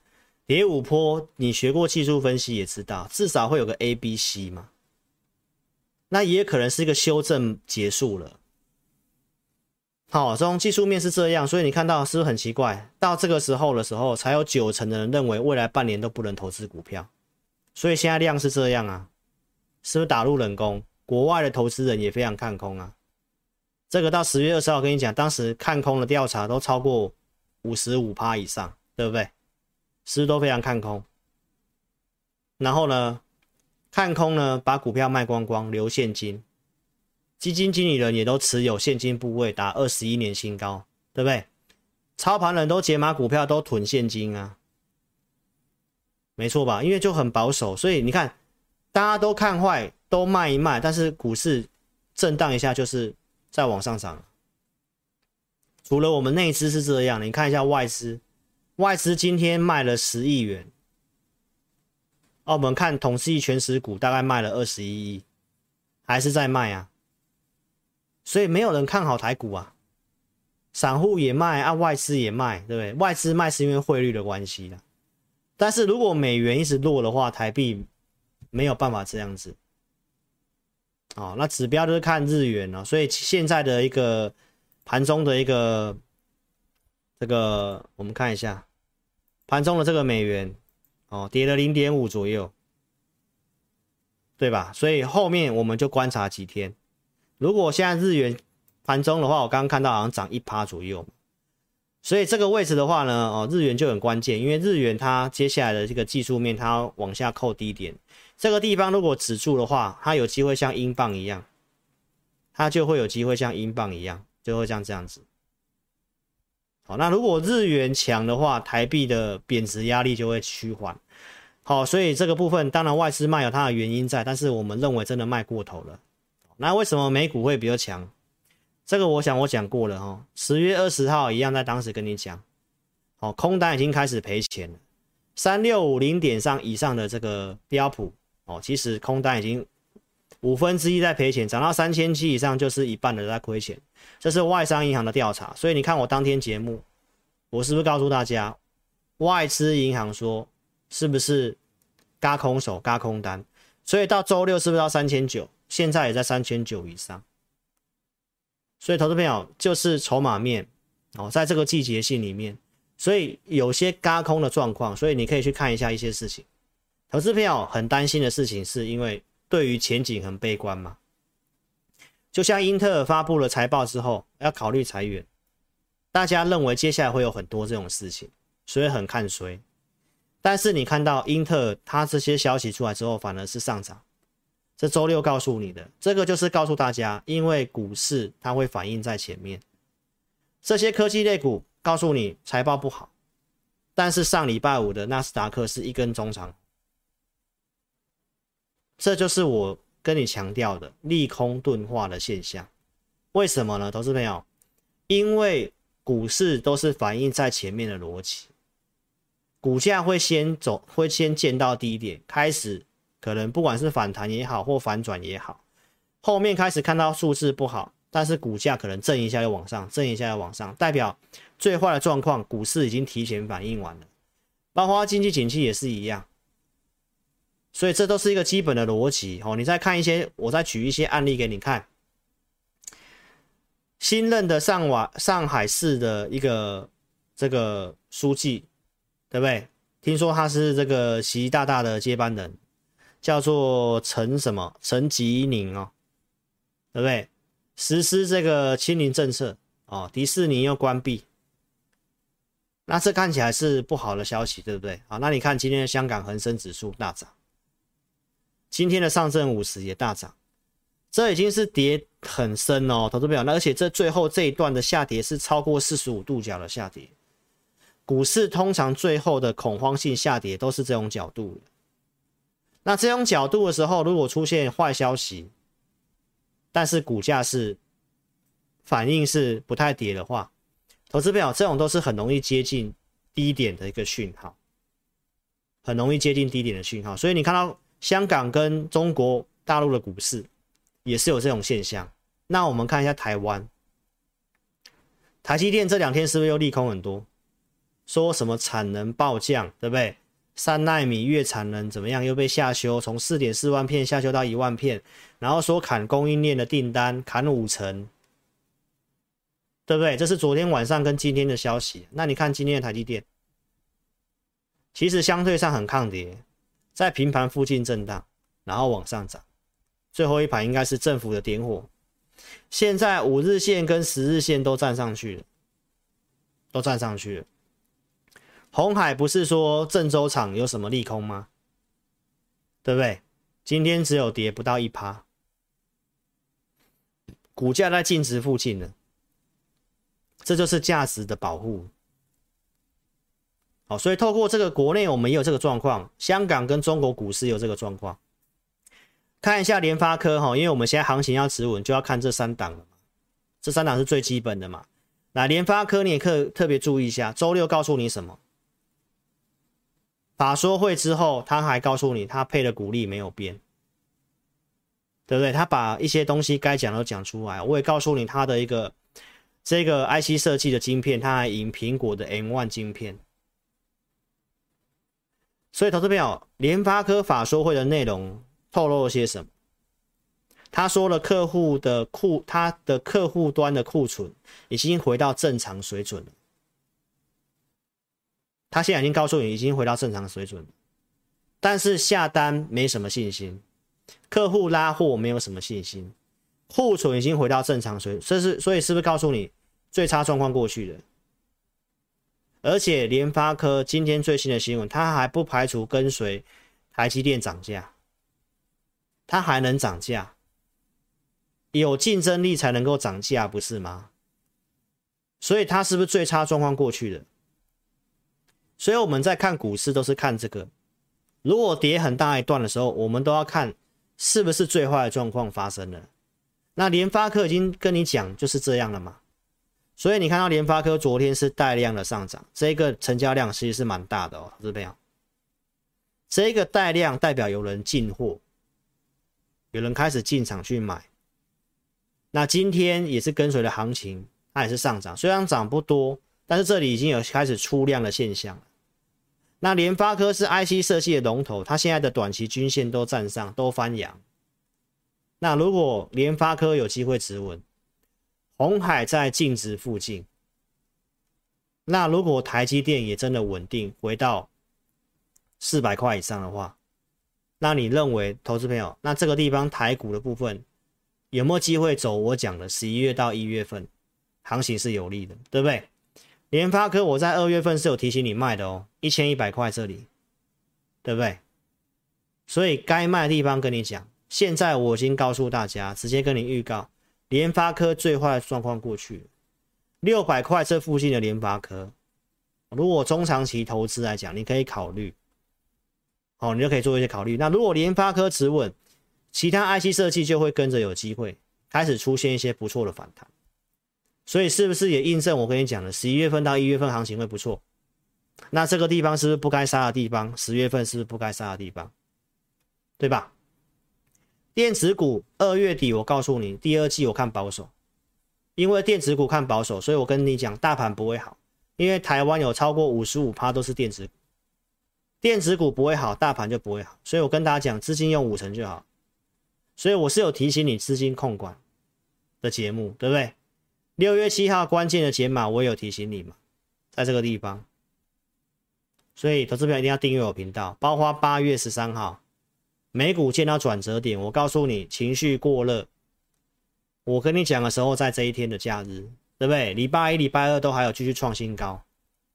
Speaker 1: 跌五波，你学过技术分析也知道，至少会有个 A、B、C 嘛。那也可能是一个修正结束了。好，从技术面是这样，所以你看到是不是很奇怪？到这个时候的时候，才有九成的人认为未来半年都不能投资股票。所以现在量是这样啊，是不是打入冷宫？国外的投资人也非常看空啊。这个到十月二十号，跟你讲，当时看空的调查都超过五十五趴以上，对不对？是不是都非常看空？然后呢，看空呢，把股票卖光光，留现金，基金经理人也都持有现金部位达二十一年新高，对不对？操盘人都解码股票，都囤现金啊，没错吧？因为就很保守，所以你看，大家都看坏，都卖一卖，但是股市震荡一下就是。再往上涨，除了我们内资是这样，你看一下外资，外资今天卖了十亿元。哦，我们看统计全持股大概卖了二十一亿，还是在卖啊。所以没有人看好台股啊，散户也卖啊，外资也卖，对不对？外资卖是因为汇率的关系啦，但是如果美元一直落的话，台币没有办法这样子。哦，那指标就是看日元了，所以现在的一个盘中的一个这个，我们看一下盘中的这个美元，哦，跌了零点五左右，对吧？所以后面我们就观察几天。如果现在日元盘中的话，我刚刚看到好像涨一趴左右，所以这个位置的话呢，哦，日元就很关键，因为日元它接下来的这个技术面，它往下扣低点。这个地方如果止住的话，它有机会像英镑一样，它就会有机会像英镑一样，就会像这样子。好，那如果日元强的话，台币的贬值压力就会趋缓。好，所以这个部分当然外资卖有它的原因在，但是我们认为真的卖过头了。那为什么美股会比较强？这个我想我讲过了哈，十月二十号一样，在当时跟你讲，好，空单已经开始赔钱了，三六五零点上以上的这个标普。哦，其实空单已经五分之一在赔钱，涨到三千七以上就是一半的在亏钱，这是外商银行的调查。所以你看我当天节目，我是不是告诉大家，外资银行说是不是嘎空手嘎空单？所以到周六是不是到三千九？现在也在三千九以上。所以投资朋友就是筹码面哦，在这个季节性里面，所以有些嘎空的状况，所以你可以去看一下一些事情。投资票很担心的事情，是因为对于前景很悲观嘛？就像英特尔发布了财报之后，要考虑裁员，大家认为接下来会有很多这种事情，所以很看衰。但是你看到英特尔它这些消息出来之后，反而是上涨。这周六告诉你的，这个就是告诉大家，因为股市它会反映在前面，这些科技类股告诉你财报不好，但是上礼拜五的纳斯达克是一根中长。这就是我跟你强调的利空钝化的现象，为什么呢？投资朋友，因为股市都是反映在前面的逻辑，股价会先走，会先见到低点，开始可能不管是反弹也好，或反转也好，后面开始看到数字不好，但是股价可能震一下又往上，震一下又往上，代表最坏的状况，股市已经提前反应完了，包括经济景气也是一样。所以这都是一个基本的逻辑哦。你再看一些，我再举一些案例给你看。新任的上瓦上海市的一个这个书记，对不对？听说他是这个习大大的接班人，叫做陈什么陈吉宁哦，对不对？实施这个清零政策哦，迪士尼又关闭，那这看起来是不好的消息，对不对？好，那你看今天的香港恒生指数大涨。今天的上证五十也大涨，这已经是跌很深哦，投资表。而且这最后这一段的下跌是超过四十五度角的下跌。股市通常最后的恐慌性下跌都是这种角度的。那这种角度的时候，如果出现坏消息，但是股价是反应是不太跌的话，投资表这种都是很容易接近低点的一个讯号，很容易接近低点的讯号。所以你看到。香港跟中国大陆的股市也是有这种现象。那我们看一下台湾，台积电这两天是不是又利空很多？说什么产能暴降，对不对？三纳米月产能怎么样？又被下修，从四点四万片下修到一万片，然后说砍供应链的订单，砍五成，对不对？这是昨天晚上跟今天的消息。那你看今天的台积电，其实相对上很抗跌。在平盘附近震荡，然后往上涨，最后一盘应该是政府的点火。现在五日线跟十日线都站上去了，都站上去了。红海不是说郑州厂有什么利空吗？对不对？今天只有跌不到一趴，股价在净值附近了，这就是价值的保护。好，所以透过这个国内，我们也有这个状况，香港跟中国股市有这个状况。看一下联发科哈，因为我们现在行情要止稳，就要看这三档了嘛。这三档是最基本的嘛。那联发科你也可特别注意一下，周六告诉你什么？法说会之后，他还告诉你他配的股利没有变，对不对？他把一些东西该讲的都讲出来。我也告诉你他的一个这个 IC 设计的晶片，他还赢苹果的 M1 晶片。所以，投资朋友，联发科法说会的内容透露了些什么？他说了，客户的库，他的客户端的库存已经回到正常水准了。他现在已经告诉你，已经回到正常水准了，但是下单没什么信心，客户拉货没有什么信心，库存已经回到正常水，这是所以是不是告诉你最差状况过去了？而且联发科今天最新的新闻，它还不排除跟随台积电涨价，它还能涨价，有竞争力才能够涨价，不是吗？所以它是不是最差状况过去了？所以我们在看股市都是看这个，如果跌很大一段的时候，我们都要看是不是最坏的状况发生了。那联发科已经跟你讲就是这样了嘛，所以你看到联发科昨天是带量的上涨，这个成交量其实是蛮大的哦，是这样。这个带量代表有人进货，有人开始进场去买。那今天也是跟随的行情，它也是上涨，虽然涨不多，但是这里已经有开始出量的现象。那联发科是 IC 设计的龙头，它现在的短期均线都站上，都翻阳。那如果联发科有机会止稳，红海在净值附近，那如果台积电也真的稳定回到四百块以上的话，那你认为投资朋友，那这个地方台股的部分有没有机会走我讲的十一月到一月份行情是有利的，对不对？联发科，我在二月份是有提醒你卖的哦，一千一百块这里，对不对？所以该卖的地方跟你讲，现在我已经告诉大家，直接跟你预告，联发科最坏的状况过去，六百块这附近的联发科，如果中长期投资来讲，你可以考虑，好，你就可以做一些考虑。那如果联发科止稳，其他 IC 设计就会跟着有机会开始出现一些不错的反弹。所以是不是也印证我跟你讲的，十一月份到一月份行情会不错？那这个地方是不是不该杀的地方？十月份是不是不该杀的地方？对吧？电子股二月底我告诉你，第二季我看保守，因为电子股看保守，所以我跟你讲大盘不会好，因为台湾有超过五十五趴都是电子股，电子股不会好，大盘就不会好，所以我跟大家讲，资金用五成就好。所以我是有提醒你资金控管的节目，对不对？六月七号关键的解码，我也有提醒你嘛，在这个地方，所以投资朋友一定要订阅我频道。包括八月十三号，美股见到转折点，我告诉你情绪过热。我跟你讲的时候，在这一天的假日，对不对？礼拜一、礼拜二都还有继续创新高，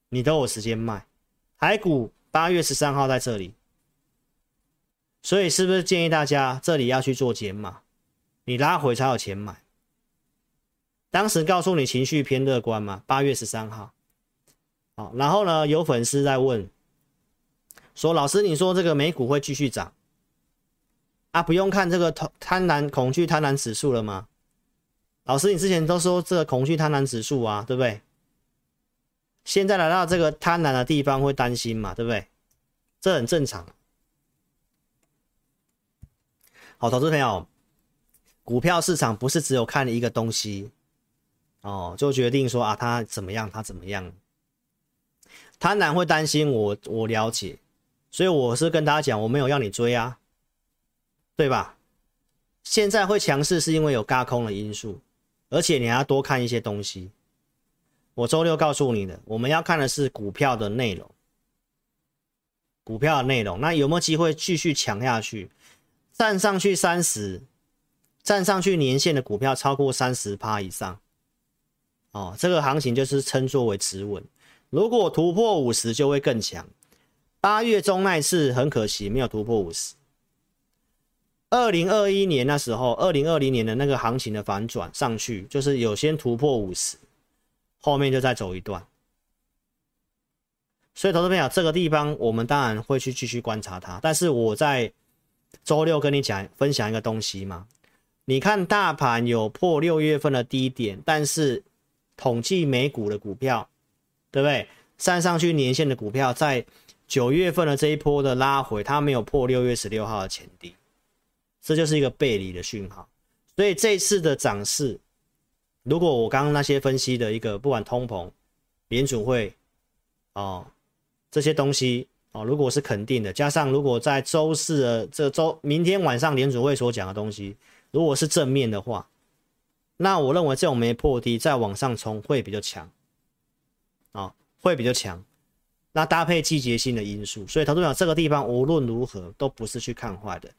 Speaker 1: 你都有时间卖。台股八月十三号在这里，所以是不是建议大家这里要去做减码？你拉回才有钱买。当时告诉你情绪偏乐观嘛？八月十三号，好，然后呢，有粉丝在问说：“老师，你说这个美股会继续涨啊？不用看这个贪贪婪恐惧贪婪指数了吗？”老师，你之前都说这个恐惧贪婪指数啊，对不对？现在来到这个贪婪的地方会担心嘛？对不对？这很正常。好，投资朋友，股票市场不是只有看一个东西。哦，就决定说啊，它怎么样，它怎么样？贪婪会担心我，我了解，所以我是跟大家讲，我没有要你追啊，对吧？现在会强势是因为有轧空的因素，而且你还要多看一些东西。我周六告诉你的，我们要看的是股票的内容，股票的内容，那有没有机会继续强下去，站上去三十，站上去年线的股票超过三十趴以上？哦，这个行情就是称作为止稳，如果突破五十就会更强。八月中那一次很可惜没有突破五十。二零二一年那时候，二零二零年的那个行情的反转上去，就是有先突破五十，后面就再走一段。所以，投资朋友，这个地方我们当然会去继续观察它。但是我在周六跟你讲分享一个东西嘛，你看大盘有破六月份的低点，但是。统计美股的股票，对不对？站上去年线的股票，在九月份的这一波的拉回，它没有破六月十六号的前低，这就是一个背离的讯号。所以这次的涨势，如果我刚刚那些分析的一个，不管通膨、联储会哦这些东西哦，如果是肯定的，加上如果在周四的这周明天晚上联储会所讲的东西，如果是正面的话，那我认为这种没破低再往上冲会比较强，啊、哦，会比较强。那搭配季节性的因素，所以投资者这个地方无论如何都不是去看坏的。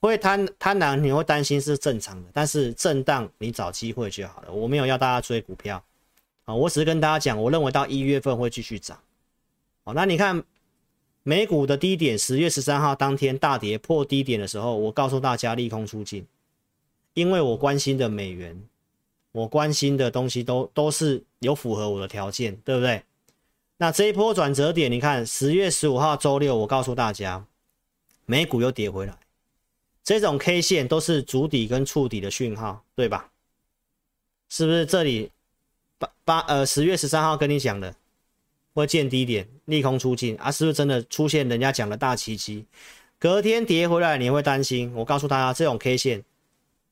Speaker 1: 会贪贪婪，你会担心是正常的，但是震荡你找机会就好了。我没有要大家追股票啊，我只是跟大家讲，我认为到一月份会继续涨。好，那你看美股的低点，十月十三号当天大跌破低点的时候，我告诉大家利空出尽，因为我关心的美元，我关心的东西都都是有符合我的条件，对不对？那这一波转折点，你看十月十五号周六，我告诉大家，美股又跌回来，这种 K 线都是筑底跟触底的讯号，对吧？是不是这里八八呃十月十三号跟你讲的会见低点，利空出尽啊？是不是真的出现人家讲的大奇迹？隔天跌回来，你会担心？我告诉大家，这种 K 线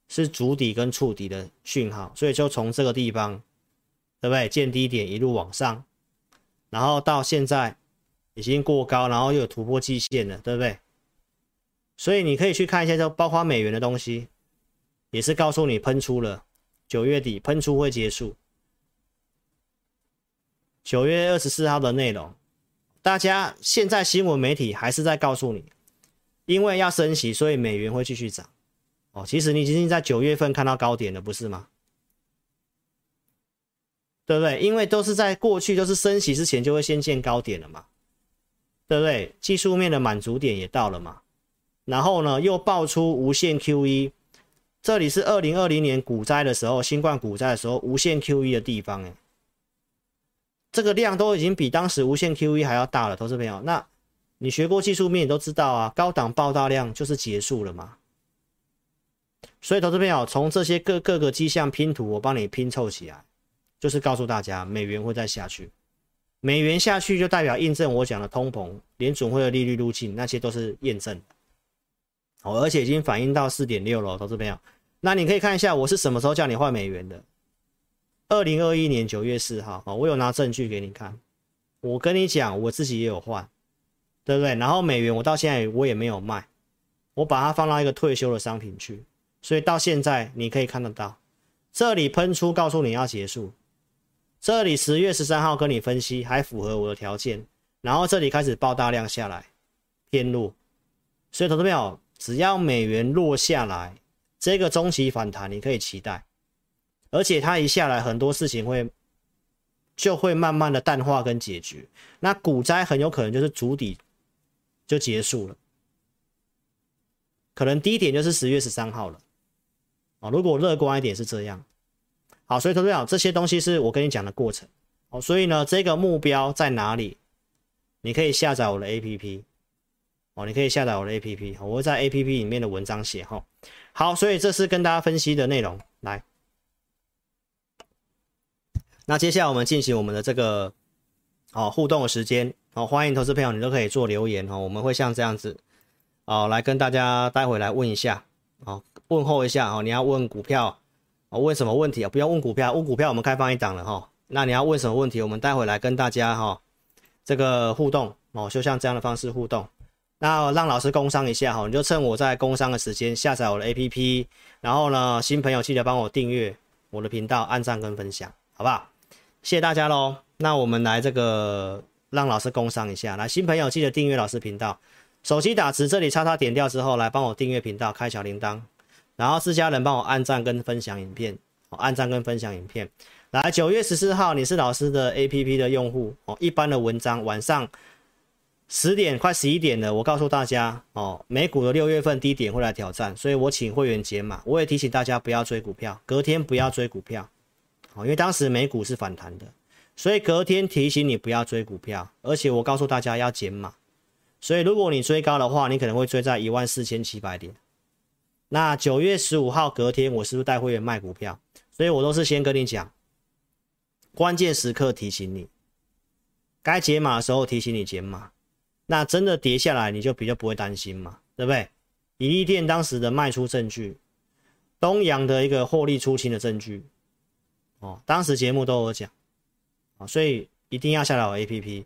Speaker 1: 是筑底跟触底的讯号，所以就从这个地方，对不对？见低点一路往上。然后到现在已经过高，然后又有突破季线了，对不对？所以你可以去看一下，就包括美元的东西，也是告诉你喷出了，九月底喷出会结束。九月二十四号的内容，大家现在新闻媒体还是在告诉你，因为要升息，所以美元会继续涨。哦，其实你已经在九月份看到高点了，不是吗？对不对？因为都是在过去，都是升息之前就会先见高点了嘛，对不对？技术面的满足点也到了嘛，然后呢，又爆出无限 QE，这里是二零二零年股灾的时候，新冠股灾的时候无限 QE 的地方，哎，这个量都已经比当时无限 QE 还要大了，投资朋友，那你学过技术面，你都知道啊，高档爆大量就是结束了嘛，所以投资朋友从这些各各个迹象拼图，我帮你拼凑起来。就是告诉大家，美元会再下去，美元下去就代表印证我讲的通膨、联准会的利率路径，那些都是验证。哦，而且已经反映到四点六了，投资朋友。那你可以看一下，我是什么时候叫你换美元的？二零二一年九月四号，我有拿证据给你看。我跟你讲，我自己也有换，对不对？然后美元我到现在我也没有卖，我把它放到一个退休的商品去，所以到现在你可以看得到，这里喷出，告诉你要结束。这里十月十三号跟你分析还符合我的条件，然后这里开始爆大量下来，偏弱，所以投资朋友，只要美元落下来，这个中期反弹你可以期待，而且它一下来，很多事情会就会慢慢的淡化跟解决，那股灾很有可能就是筑底就结束了，可能低点就是十月十三号了，啊，如果乐观一点是这样。好，所以投资者这些东西是我跟你讲的过程。好，所以呢，这个目标在哪里？你可以下载我的 APP。哦，你可以下载我的 APP。我会在 APP 里面的文章写哈。好，所以这是跟大家分析的内容。来，那接下来我们进行我们的这个哦互动的时间。好，欢迎投资朋友，你都可以做留言哦。我们会像这样子哦来跟大家待会来问一下哦，问候一下哦。你要问股票哦。问什么问题啊？不要问股票，问股票我们开放一档了哈。那你要问什么问题？我们待会来跟大家哈这个互动哦，就像这样的方式互动。那让老师工商一下哈，你就趁我在工商的时间下载我的 APP，然后呢，新朋友记得帮我订阅我的频道，按赞跟分享，好不好？谢谢大家喽。那我们来这个让老师工商一下，来新朋友记得订阅老师频道，手机打字这里叉叉点掉之后，来帮我订阅频道，开小铃铛。然后自家人帮我按赞跟分享影片，哦，按赞跟分享影片。来，九月十四号，你是老师的 APP 的用户哦。一般的文章晚上十点快十一点了，我告诉大家哦，美股的六月份低点会来挑战，所以我请会员解码。我也提醒大家不要追股票，隔天不要追股票，哦，因为当时美股是反弹的，所以隔天提醒你不要追股票，而且我告诉大家要减码。所以如果你追高的话，你可能会追在一万四千七百点。那九月十五号隔天，我是不是带会员卖股票？所以我都是先跟你讲，关键时刻提醒你，该解码的时候提醒你解码。那真的跌下来，你就比较不会担心嘛，对不对？怡利店当时的卖出证据，东阳的一个获利出清的证据，哦，当时节目都有讲，啊，所以一定要下载我 APP。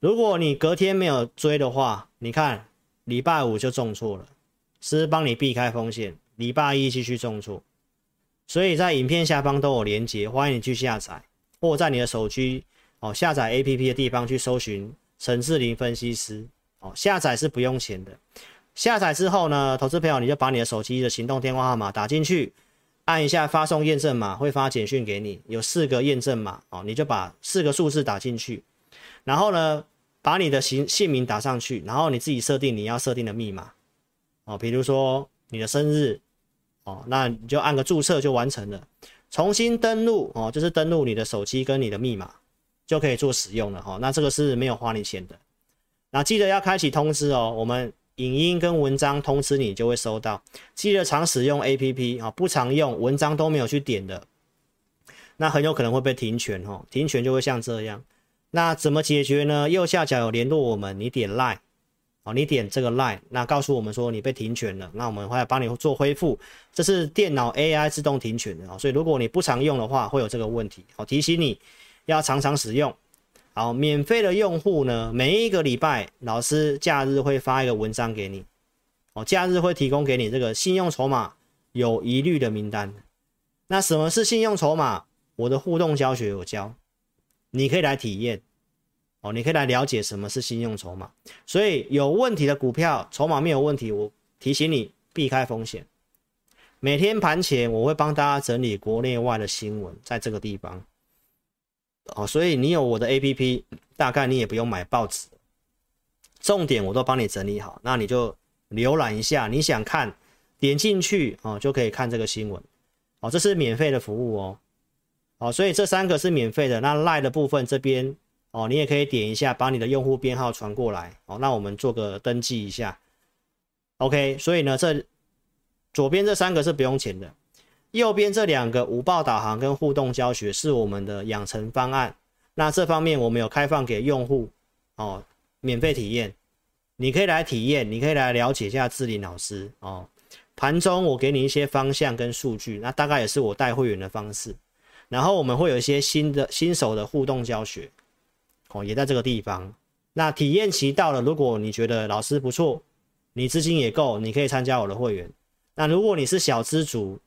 Speaker 1: 如果你隔天没有追的话，你看礼拜五就中错了，是帮你避开风险？礼拜一继续中错，所以在影片下方都有连结，欢迎你去下载，或在你的手机哦下载 APP 的地方去搜寻陈志林分析师。哦，下载是不用钱的。下载之后呢，投资朋友你就把你的手机的行动电话号码打进去，按一下发送验证码，会发简讯给你，有四个验证码。哦，你就把四个数字打进去，然后呢，把你的姓姓名打上去，然后你自己设定你要设定的密码。哦，比如说你的生日。哦，那你就按个注册就完成了，重新登录哦，就是登录你的手机跟你的密码。就可以做使用了哈，那这个是没有花你钱的，那记得要开启通知哦，我们。影音跟文章通知你就会收到，记得常使用 APP 啊，不常用文章都没有去点的，那很有可能会被停权哦，停权就会像这样。那怎么解决呢？右下角有联络我们，你点 Line 哦，你点这个 Line，那告诉我们说你被停权了，那我们会来帮你做恢复。这是电脑 AI 自动停权的啊，所以如果你不常用的话，会有这个问题。好，提醒你要常常使用。好，免费的用户呢，每一个礼拜老师假日会发一个文章给你，哦，假日会提供给你这个信用筹码有疑虑的名单。那什么是信用筹码？我的互动教学有教，你可以来体验，哦，你可以来了解什么是信用筹码。所以有问题的股票筹码没有问题，我提醒你避开风险。每天盘前我会帮大家整理国内外的新闻，在这个地方。哦，所以你有我的 APP，大概你也不用买报纸，重点我都帮你整理好，那你就浏览一下，你想看，点进去哦就可以看这个新闻，哦，这是免费的服务哦，哦，所以这三个是免费的，那 LINE 的部分这边哦，你也可以点一下，把你的用户编号传过来，哦，那我们做个登记一下，OK，所以呢，这左边这三个是不用钱的。右边这两个午报导航跟互动教学是我们的养成方案，那这方面我们有开放给用户哦，免费体验，你可以来体验，你可以来了解一下志霖老师哦。盘中我给你一些方向跟数据，那大概也是我带会员的方式。然后我们会有一些新的新手的互动教学哦，也在这个地方。那体验期到了，如果你觉得老师不错，你资金也够，你可以参加我的会员。那如果你是小资族，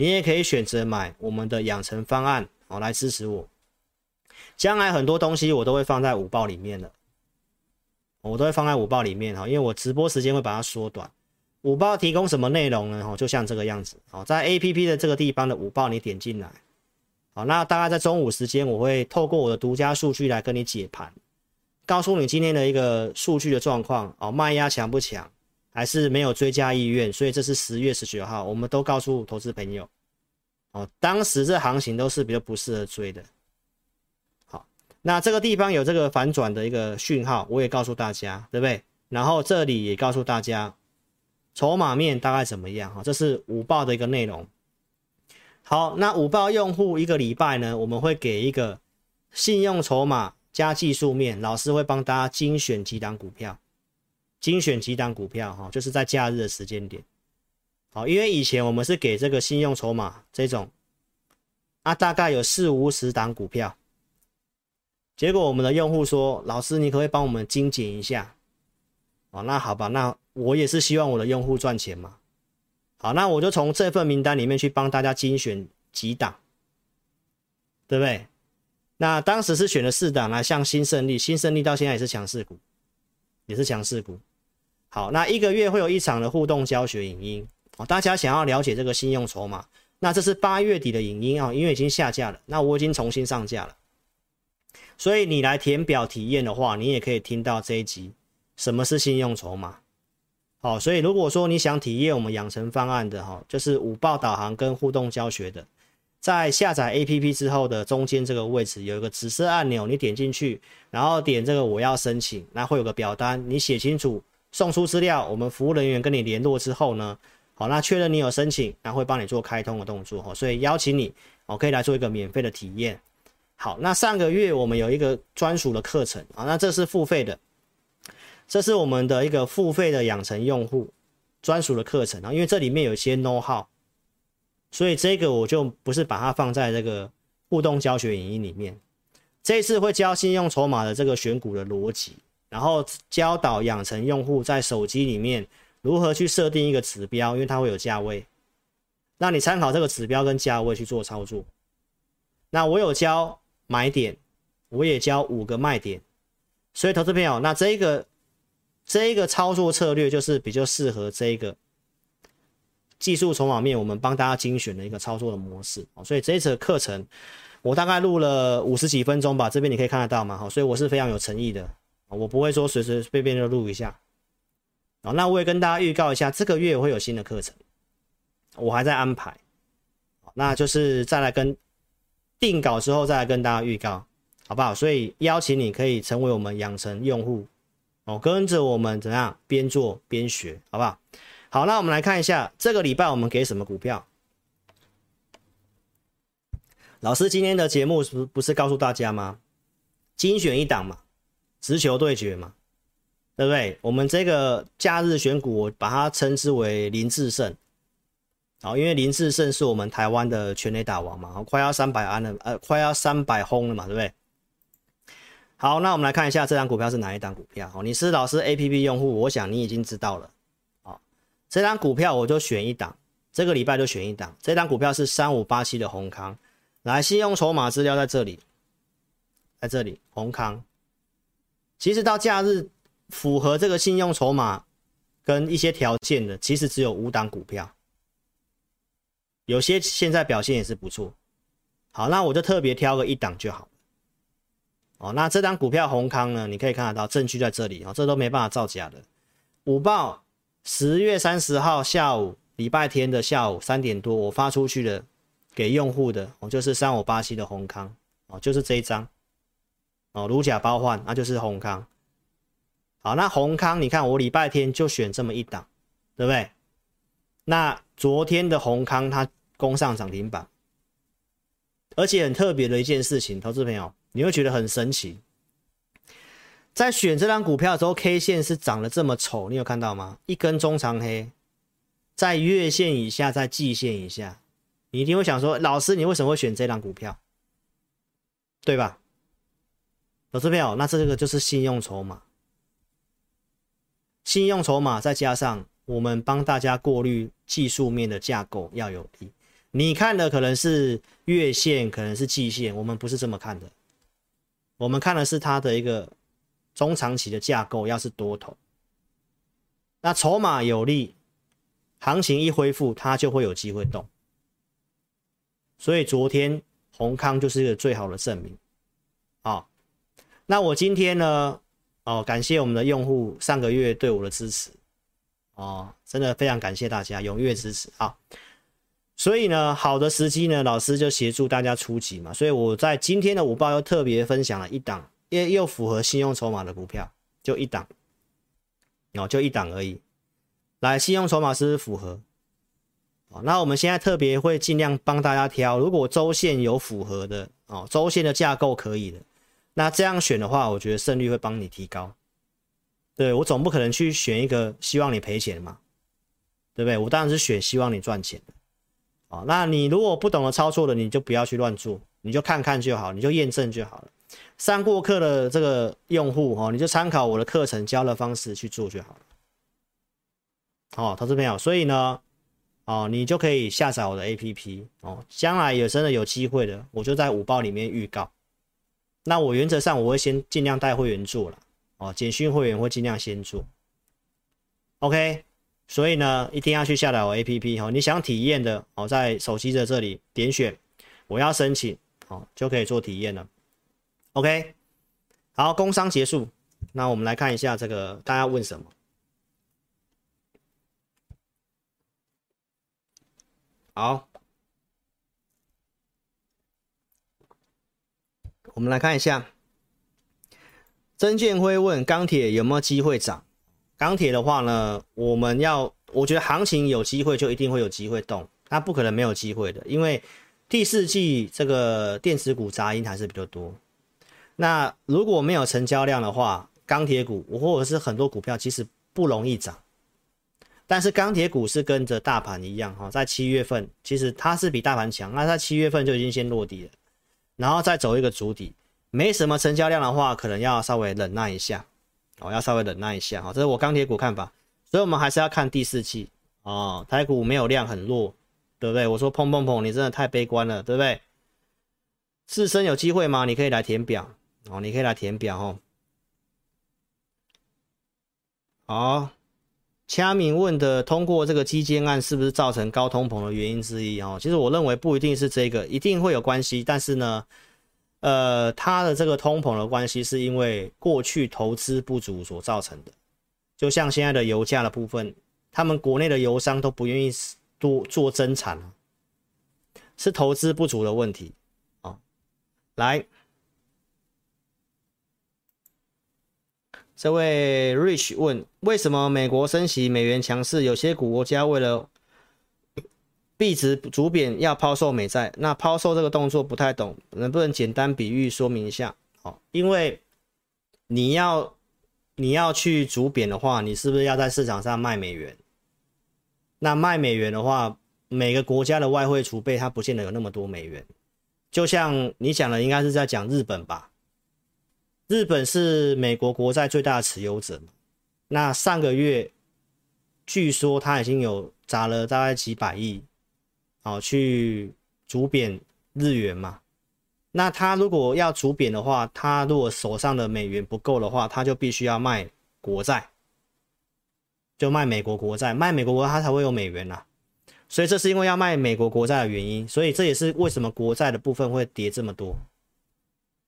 Speaker 1: 你也可以选择买我们的养成方案哦，来支持我。将来很多东西我都会放在五报里面的，我都会放在五报里面哈，因为我直播时间会把它缩短。五报提供什么内容呢？哈，就像这个样子。好，在 APP 的这个地方的五报，你点进来。好，那大概在中午时间，我会透过我的独家数据来跟你解盘，告诉你今天的一个数据的状况哦，卖压强不强？还是没有追加意愿，所以这是十月十九号，我们都告诉投资朋友，哦，当时这行情都是比较不适合追的。好，那这个地方有这个反转的一个讯号，我也告诉大家，对不对？然后这里也告诉大家，筹码面大概怎么样？哈，这是午报的一个内容。好，那午报用户一个礼拜呢，我们会给一个信用筹码加技术面，老师会帮大家精选几档股票。精选几档股票哈，就是在假日的时间点，好，因为以前我们是给这个信用筹码这种，啊，大概有四五十档股票，结果我们的用户说，老师你可不可以帮我们精简一下？哦，那好吧，那我也是希望我的用户赚钱嘛，好，那我就从这份名单里面去帮大家精选几档，对不对？那当时是选了四档来，像新胜利，新胜利到现在也是强势股，也是强势股。好，那一个月会有一场的互动教学影音哦，大家想要了解这个信用筹码，那这是八月底的影音啊，因为已经下架了，那我已经重新上架了，所以你来填表体验的话，你也可以听到这一集什么是信用筹码。好，所以如果说你想体验我们养成方案的哈，就是五报导航跟互动教学的，在下载 APP 之后的中间这个位置有一个紫色按钮，你点进去，然后点这个我要申请，那会有个表单，你写清楚。送出资料，我们服务人员跟你联络之后呢，好，那确认你有申请，那会帮你做开通的动作哈，所以邀请你，我可以来做一个免费的体验。好，那上个月我们有一个专属的课程啊，那这是付费的，这是我们的一个付费的养成用户专属的课程啊，因为这里面有一些 know how，所以这个我就不是把它放在这个互动教学影音里面。这一次会教信用筹码的这个选股的逻辑，然后教导养成用户在手机里面如何去设定一个指标，因为它会有价位，那你参考这个指标跟价位去做操作。那我有教买点，我也教五个卖点，所以投资朋友，那这个这一个操作策略就是比较适合这一个技术筹码面，我们帮大家精选的一个操作的模式。所以这一次的课程。我大概录了五十几分钟吧，这边你可以看得到嘛，好，所以我是非常有诚意的，我不会说随随便便就录一下，好，那我也跟大家预告一下，这个月会有新的课程，我还在安排，那就是再来跟定稿之后再来跟大家预告，好不好？所以邀请你可以成为我们养成用户，哦，跟着我们怎样边做边学，好不好？好，那我们来看一下这个礼拜我们给什么股票。老师今天的节目是不是告诉大家吗？精选一档嘛，直球对决嘛，对不对？我们这个假日选股，我把它称之为林志胜，好，因为林志胜是我们台湾的全垒打王嘛，快要三百安了，呃，快要三百轰了嘛，对不对？好，那我们来看一下这档股票是哪一档股票？哦，你是老师 APP 用户，我想你已经知道了。好，这档股票我就选一档，这个礼拜就选一档，这档股票是三五八七的閎康。来，信用筹码资料在这里，在这里，閎康。其实到假日符合这个信用筹码跟一些条件的，其实只有五档股票，有些现在表现也是不错。好，那我就特别挑个一档就好。哦，那这档股票閎康呢，你可以看得到证据在这里哦，这都没办法造假的。午报十月三十号下午，礼拜天的下午三点多，我发出去的。给用户的哦，就是三五八七的閎康哦，就是这一张哦，如假包换，那就是宏康。好，那宏康，你看我礼拜天就选这么一档，对不对？那昨天的宏康它攻上涨停板，而且很特别的一件事情，投资朋友你会觉得很神奇，在选这张股票的时候，K 线是长得这么丑，你有看到吗？一根中长黑，在月线以下，在季线以下。你一定会想说，老师，你为什么会选这档股票？对吧？老师朋友，那这个就是信用筹码，信用筹码再加上我们帮大家过滤技术面的架构要有。你看的可能是月线，可能是季线，我们不是这么看的，我们看的是它的一个中长期的架构，要是多头，那筹码有利，行情一恢复，它就会有机会动。所以昨天閎康就是一个最好的证明，那我今天呢，哦，感谢我们的用户上个月对我的支持，哦，真的非常感谢大家踊跃支持。啊，所以呢，好的时机呢，老师就协助大家出击嘛，所以我在今天的午报又特别分享了一档，又又符合信用筹码的股票，就一档，哦，就一档而已，来，信用筹码是是符合？哦那我们现在特别会尽量帮大家挑，如果周线有符合的哦，周线的架构可以的，那这样选的话，我觉得胜率会帮你提高。对，我总不可能去选一个希望你赔钱嘛，对不对？我当然是选希望你赚钱的。哦，那你如果不懂得操作的，你就不要去乱做，你就看看就好，你就验证就好了。上过课的这个用户哦，你就参考我的课程教的方式去做就好了。好，投资朋友，所以呢。哦，你就可以下载我的 APP 哦。将来有真的有机会的，我就在五报里面预告。那我原则上我会先尽量带会员做了哦，简讯会员会尽量先做。OK，所以呢，一定要去下载我 APP 哦。你想体验的哦，在手机的这里点选我要申请哦，就可以做体验了。OK，好，工商结束。那我们来看一下这个大家问什么。好，我们来看一下，曾建辉问钢铁有没有机会涨？钢铁的话呢，我们要，我觉得行情有机会就一定会有机会动，它不可能没有机会的，因为第四季这个电子股杂音还是比较多。那如果没有成交量的话，钢铁股或者是很多股票其实不容易涨。但是钢铁股是跟着大盘一样哈，在七月份其实它是比大盘强，那在七月份就已经先落地了，然后再走一个主底，没什么成交量的话，可能要稍微忍耐一下哦，要稍微忍耐一下哈。这是我钢铁股看法，所以我们还是要看第四季哦。台股没有量很弱，对不对？我说砰砰砰，你真的太悲观了，对不对？自身有机会吗？你可以来填表哦，你可以来填表哦。好。掐敏问的，通过这个基建案是不是造成高通膨的原因之一？哦，其实我认为不一定是这个，一定会有关系。但是呢，呃，它的这个通膨的关系是因为过去投资不足所造成的。就像现在的油价的部分，他们国内的油商都不愿意多做增产，是投资不足的问题。哦，来。这位 Rich 问：为什么美国升息，美元强势？有些国家为了 币值逐贬要抛售美债，那抛售这个动作不太懂，能不能简单比喻说明一下？好，因为你要你要去逐贬的话，你是不是要在市场上卖美元？那卖美元的话，每个国家的外汇储备它不见得有那么多美元。就像你讲的，应该是在讲日本吧？日本是美国国债最大的持有者，那上个月据说他已经有砸了大概几百亿，哦，去逐贬日元嘛。那他如果要逐贬的话，他如果手上的美元不够的话，他就必须要卖国债，就卖美国国债，卖美国国债他才会有美元呐。所以这是因为要卖美国国债的原因，所以这也是为什么国债的部分会跌这么多，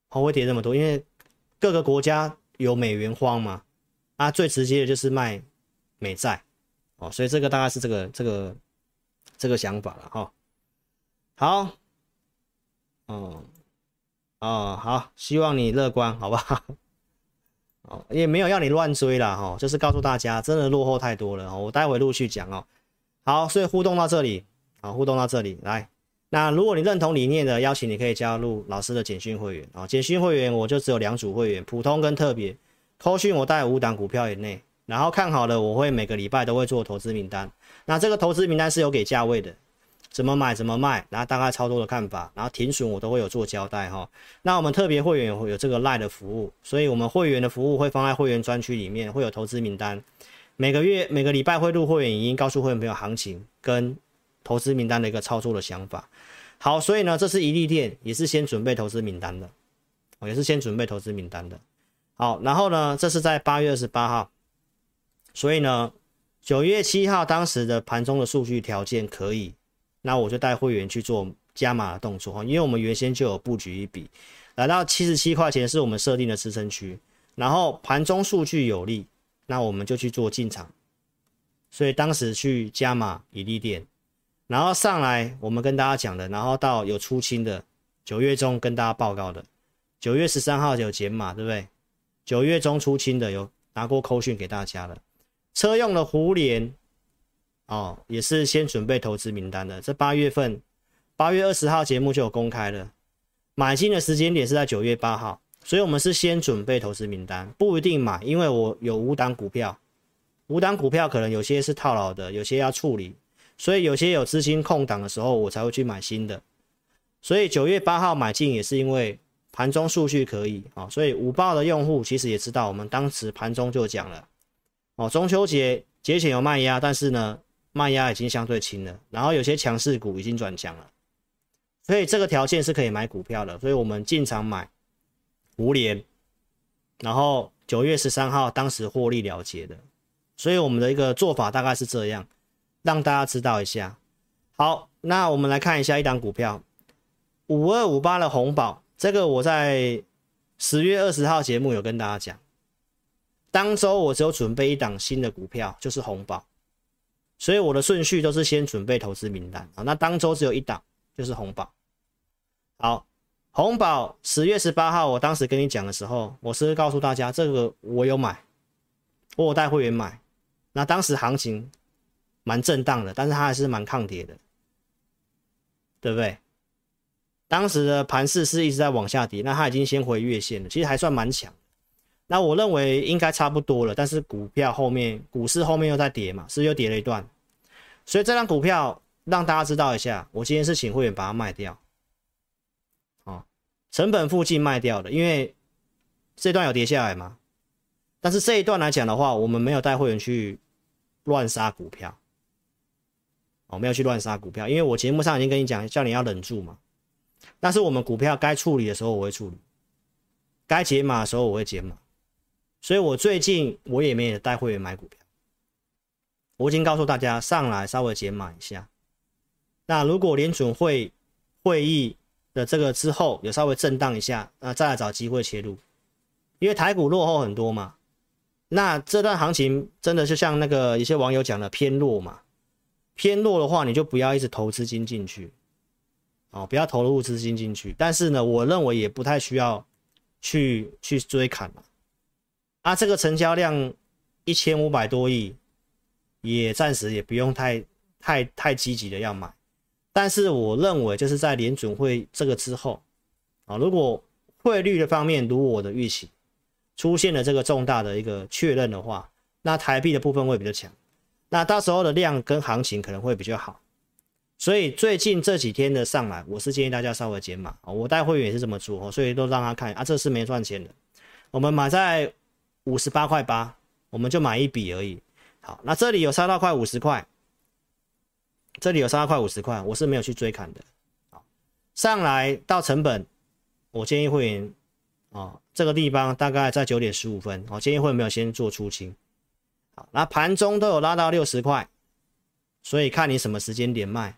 Speaker 1: 哦，会跌这么多，因为。各个国家有美元荒嘛？啊，最直接的就是卖美债哦，所以这个大概是这个这个这个想法了哈、哦。好，哦哦好，希望你乐观，好不好？哦，也没有要你乱追啦哈、哦，就是告诉大家，真的落后太多了。我待会陆续讲哦。好，所以互动到这里，好，互动到这里来。那如果你认同理念的，邀请你可以加入老师的简讯会员啊。简讯会员我就只有两组会员，普通跟特别。扣讯我带五档股票以内，然后看好了，我会每个礼拜都会做投资名单。那这个投资名单是有给价位的，怎么买怎么卖，然后大概操作的看法，然后停损我都会有做交代哈。那我们特别会员会有这个赖的服务，所以我们会员的服务会放在会员专区里面，会有投资名单，每个月每个礼拜会录会员语音，告诉会员朋友行情跟。投资名单的一个操作的想法，好，所以呢，这是一利电，也是先准备投资名单的，也是先准备投资名单的，好，然后呢，这是在八月二十八号，所以呢，九月七号当时的盘中的数据条件可以，那我就带会员去做加码的动作哈，因为我们原先就有布局一笔，来到七十七块钱是我们设定的支撑区，然后盘中数据有利，那我们就去做进场，所以当时去加码一利电。然后上来，我们跟大家讲的，然后到有出清的，九月中跟大家报告的，九月十三号就有减码，对不对？九月中出清的有拿过扣讯给大家的，车用的胡连，哦，也是先准备投资名单的。这八月份，八月二十号节目就有公开了，买进的时间点是在九月八号，所以我们是先准备投资名单，不一定买，因为我有五档股票，五档股票可能有些是套牢的，有些要处理。所以有些有资金空档的时候，我才会去买新的。所以九月八号买进也是因为盘中数据可以啊。所以五报的用户其实也知道，我们当时盘中就讲了哦，中秋节节前有卖压，但是呢卖压已经相对轻了，然后有些强势股已经转强了，所以这个条件是可以买股票的。所以我们进场买五联，然后九月十三号当时获利了结的。所以我们的一个做法大概是这样。让大家知道一下。好，那我们来看一下一档股票，五二五八的红宝，这个我在十月二十号节目有跟大家讲。当周我只有准备一档新的股票，就是红宝，所以我的顺序都是先准备投资名单啊。那当周只有一档，就是红宝。好，红宝十月十八号，我当时跟你讲的时候，我是告诉大家这个我有买，我有带会员买。那当时行情。蛮震荡的，但是它还是蛮抗跌的，对不对？当时的盘势是一直在往下跌，那它已经先回月线了，其实还算蛮强。那我认为应该差不多了，但是股票后面股市后面又在跌嘛，是又跌了一段？所以这张股票让大家知道一下，我今天是请会员把它卖掉，哦，成本附近卖掉的，因为这段有跌下来嘛。但是这一段来讲的话，我们没有带会员去乱杀股票，我，没有去乱杀股票，因为我节目上已经跟你讲，叫你要忍住嘛。但是我们股票该处理的时候我会处理，该解码的时候我会解码。所以我最近我也没有带会员买股票，我已经告诉大家上来稍微解码一下。那如果联准会会议的这个之后有稍微震荡一下，那再来找机会切入，因为台股落后很多嘛。那这段行情真的就像那个一些网友讲的偏弱嘛，偏弱的话你就不要一直投资金进去，哦，不要投入资金进去。但是呢，我认为也不太需要去去追砍了。啊，这个成交量一千五百多亿，也暂时也不用太太太积极的要买。但是我认为，就是在联准会这个之后，啊，如果汇率的方面如我的预期，出现了这个重大的一个确认的话，那台币的部分会比较强，那到时候的量跟行情可能会比较好。所以最近这几天的上来，我是建议大家稍微减码，我带会员也是这么做，所以都让他看啊，这是没赚钱的，我们买在。五十八块八，我们就买一笔而已。好，那这里有杀到快五十块，这里有杀到快五十块，我是没有去追砍的。好，上来到成本，我建议会员啊、哦，这个地方大概在九点十五分，我建议会员没有先做出清。好，那盘中都有拉到六十块，所以看你什么时间点卖。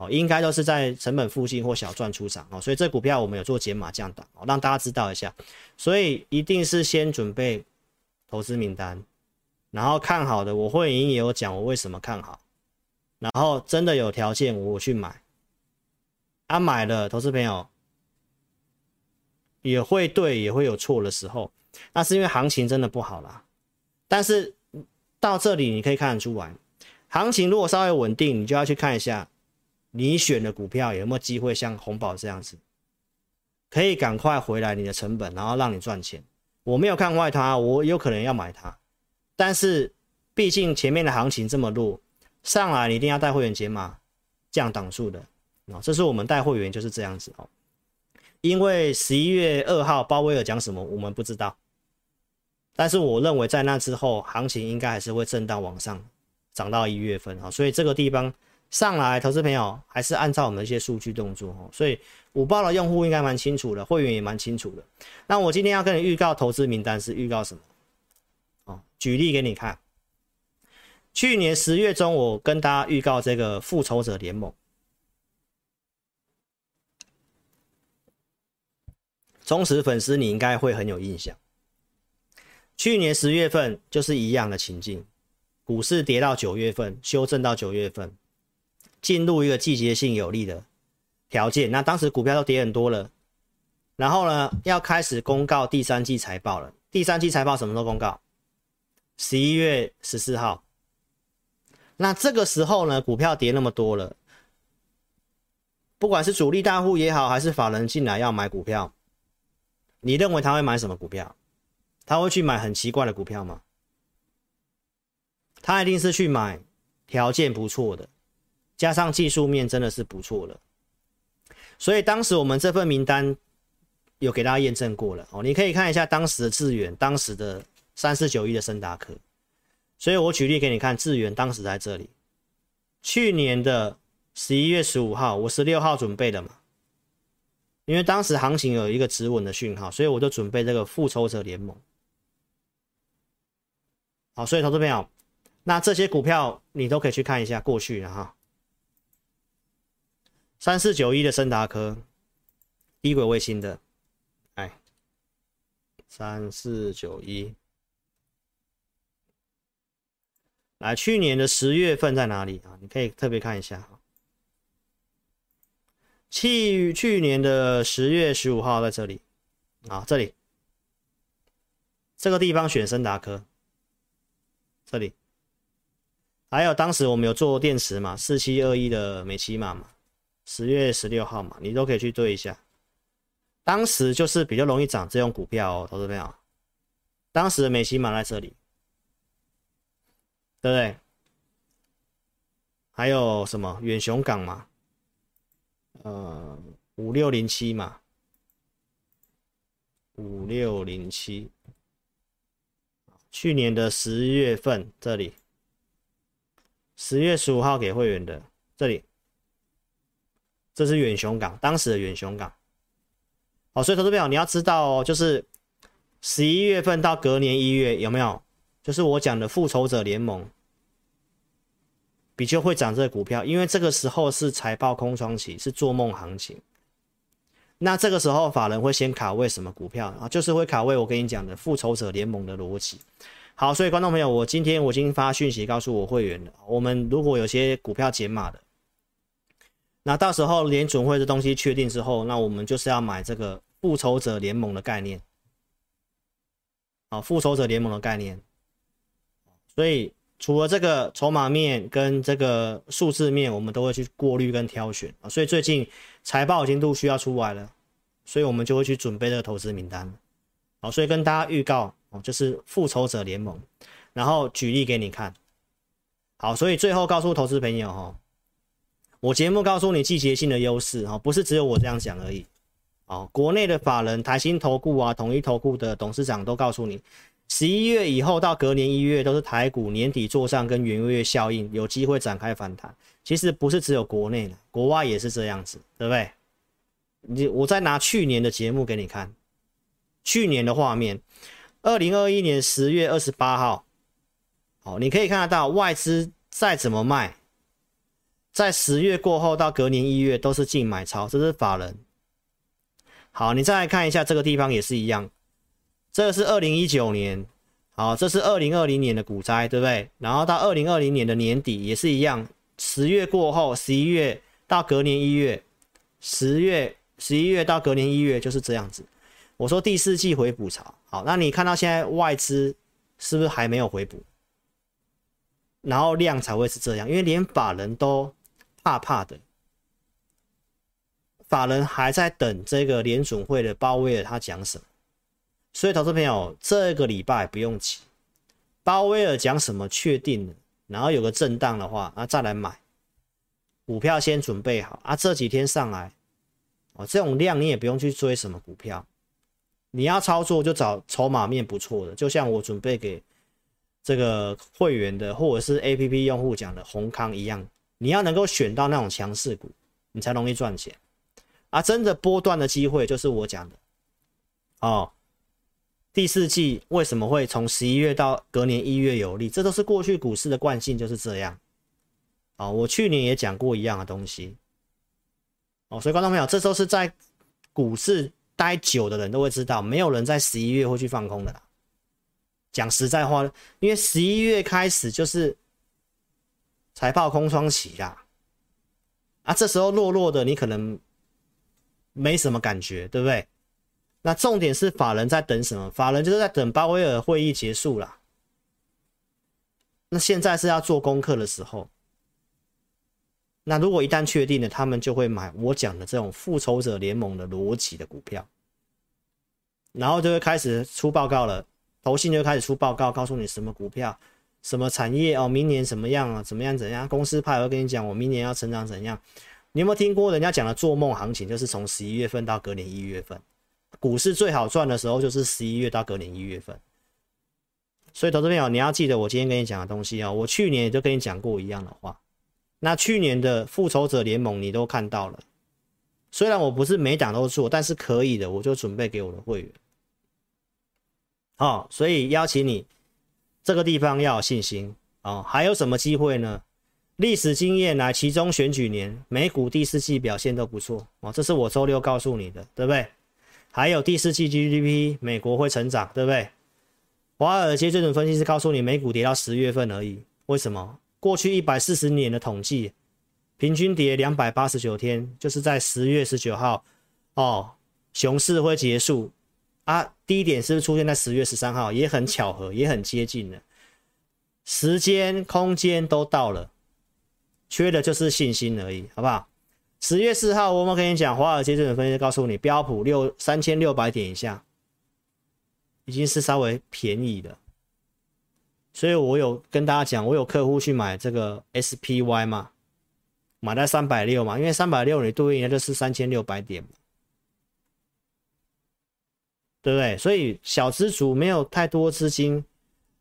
Speaker 1: 哦，应该都是在成本附近或小赚出场哦，所以这股票我们有做减码降档哦，让大家知道一下。所以一定是先准备投资名单，然后看好的，我会员也有讲我为什么看好，然后真的有条件我去买。啊，买了，投资朋友也会对也会有错的时候，那是因为行情真的不好啦。但是到这里你可以看得出来，行情如果稍微稳定，你就要去看一下。你选的股票有没有机会像红宝这样子，可以赶快回来你的成本，然后让你赚钱？我没有看坏它，我有可能要买它，但是毕竟前面的行情这么弱，上来你一定要带会员解码降档数的啊，这是我们带会员就是这样子哦。因为十一月二号鲍威尔讲什么我们不知道，但是我认为在那之后行情应该还是会震荡往上涨到一月份啊，所以这个地方。上来，投资朋友还是按照我们一些数据动作哦，所以五报的用户应该蛮清楚的，会员也蛮清楚的。那我今天要跟你预告投资名单是预告什么？哦，举例给你看。去年十月中，我跟大家预告这个复仇者联盟，忠实粉丝你应该会很有印象。去年十月份就是一样的情境，股市跌到九月份，修正到九月份。进入一个季节性有利的条件，那当时股票都跌很多了，然后呢，要开始公告第三季财报了。第三季财报什么时候公告？十一月十四号。那这个时候呢，股票跌那么多了，不管是主力大户也好，还是法人进来要买股票，你认为他会买什么股票？他会去买很奇怪的股票吗？他一定是去买条件不错的。加上技术面真的是不错了，所以当时我们这份名单有给大家验证过了哦，你可以看一下当时的智远，当时的三四九一的升达科，所以我举例给你看，智远当时在这里，去年的十一月十五号，我十六号准备的嘛，因为当时行情有一个止稳的讯号，所以我就准备这个复仇者联盟。好，所以投资朋友，那这些股票你都可以去看一下过去了哈。三四九一的升达科，低轨卫星的，哎，三四九一，来，去年的十月份在哪里啊？你可以特别看一下哈。去去年的十月十五号在这里，啊，这里，这个地方选升达科，这里，还有当时我们有做电池嘛，四七二一的美琪玛嘛。十月十六号嘛，你都可以去对一下。当时就是比较容易涨这种股票哦，投资朋友。当时的美琪玛在这里，对不对？还有什么远雄港嘛？呃，五六零七嘛，五六零七，去年的十月份这里，十月十五号给会员的这里，这是远雄港，当时的远雄港。好，所以投资朋友你要知道哦，就是十一月份到隔年一月有没有？就是我讲的复仇者联盟。比较会涨这个股票，因为这个时候是财报空窗期，是做梦行情。那这个时候法人会先卡位什么股票啊？就是会卡位我跟你讲的复仇者联盟的逻辑。好，所以观众朋友，我今天我已经发讯息告诉我会员了，我们如果有些股票减码的，那到时候联准会的东西确定之后，那我们就是要买这个复仇者联盟的概念。好，复仇者联盟的概念，所以。除了这个筹码面跟这个数字面，我们都会去过滤跟挑选啊。所以最近财报已经陆续要出来了，所以我们就会去准备这个投资名单。好，所以跟大家预告哦，就是复仇者联盟，然后举例给你看。好，所以最后告诉投资朋友哈，我节目告诉你季节性的优势哈，不是只有我这样讲而已。哦，国内的法人台新投顾啊、统一投顾的董事长都告诉你。十一月以后到隔年一月都是台股年底做上跟元月效应有机会展开反弹。其实不是只有国内的，国外也是这样子，对不对？你我再拿去年的节目给你看，去年的画面，二零二一年十月二十八号，好，你可以看得到外资再怎么卖，在十月过后到隔年一月都是净买超，这是法人。好，你再来看一下这个地方也是一样。这是二零一九年，好，这是二零二零年的股灾，对不对？然后到二零二零年的年底也是一样，十月过后，十一月到隔年一月，十月、十一月到隔年一月就是这样子。我说第四季回补潮，好，那你看到现在外资是不是还没有回补？然后量才会是这样，因为连法人都怕怕的，法人还在等这个联准会的鲍威尔他讲什么。所以，投资朋友，这个礼拜不用急。鲍威尔讲什么确定，然后有个震荡的话，啊，再来买股票，先准备好啊。这几天上来，哦，这种量你也不用去追什么股票，你要操作就找筹码面不错的，就像我准备给这个会员的或者是 APP 用户讲的閎康一样，你要能够选到那种强势股，你才容易赚钱啊。真的波段的机会就是我讲的，哦。第四季为什么会从十一月到隔年一月有利？这都是过去股市的惯性，就是这样。哦，我去年也讲过一样的东西。哦，所以观众朋友，这都是在股市待久的人都会知道，没有人在十一月会去放空的啦。讲实在话，因为十一月开始就是财报空窗期啦。啊，这时候弱弱的，你可能没什么感觉，对不对？那重点是法人在等什么？法人就是在等鲍威尔会议结束了。那现在是要做功课的时候。那如果一旦确定了，他们就会买我讲的这种复仇者联盟的逻辑的股票，然后就会开始出报告了。投信就开始出报告，告诉你什么股票、什么产业哦，明年怎么样啊？怎么样？怎样？公司派会跟你讲，我明年要成长怎样？你有没有听过人家讲的做梦行情？就是从十一月份到隔年一月份。股市最好赚的时候就是十一月到隔年一月份，所以投资朋友你要记得我今天跟你讲的东西啊，我去年也就跟你讲过一样的话。那去年的复仇者联盟你都看到了，虽然我不是每档都做，但是可以的，我就准备给我的会员。好，所以邀请你这个地方要有信心啊。还有什么机会呢？历史经验来，其中选举年美股第四季表现都不错哦，这是我周六告诉你的，对不对？还有第四季 GDP，美国会成长，对不对？华尔街这种分析师告诉你，美股跌到十月份而已。为什么？过去一百四十年的统计，平均跌两百八十九天，就是在十月十九号，哦，熊市会结束啊。低点是不是出现在十月十三号？也很巧合，也很接近了。时间、空间都到了，缺的就是信心而已，好不好？十月四号，我们跟你讲，华尔街这种分析告诉你，标普六三千六百点以下，已经是稍微便宜的。所以我有跟大家讲，我有客户去买这个 SPY 嘛，买在三百六嘛，因为三百六你对应的就是三千六百点，对不对？所以小资族没有太多资金，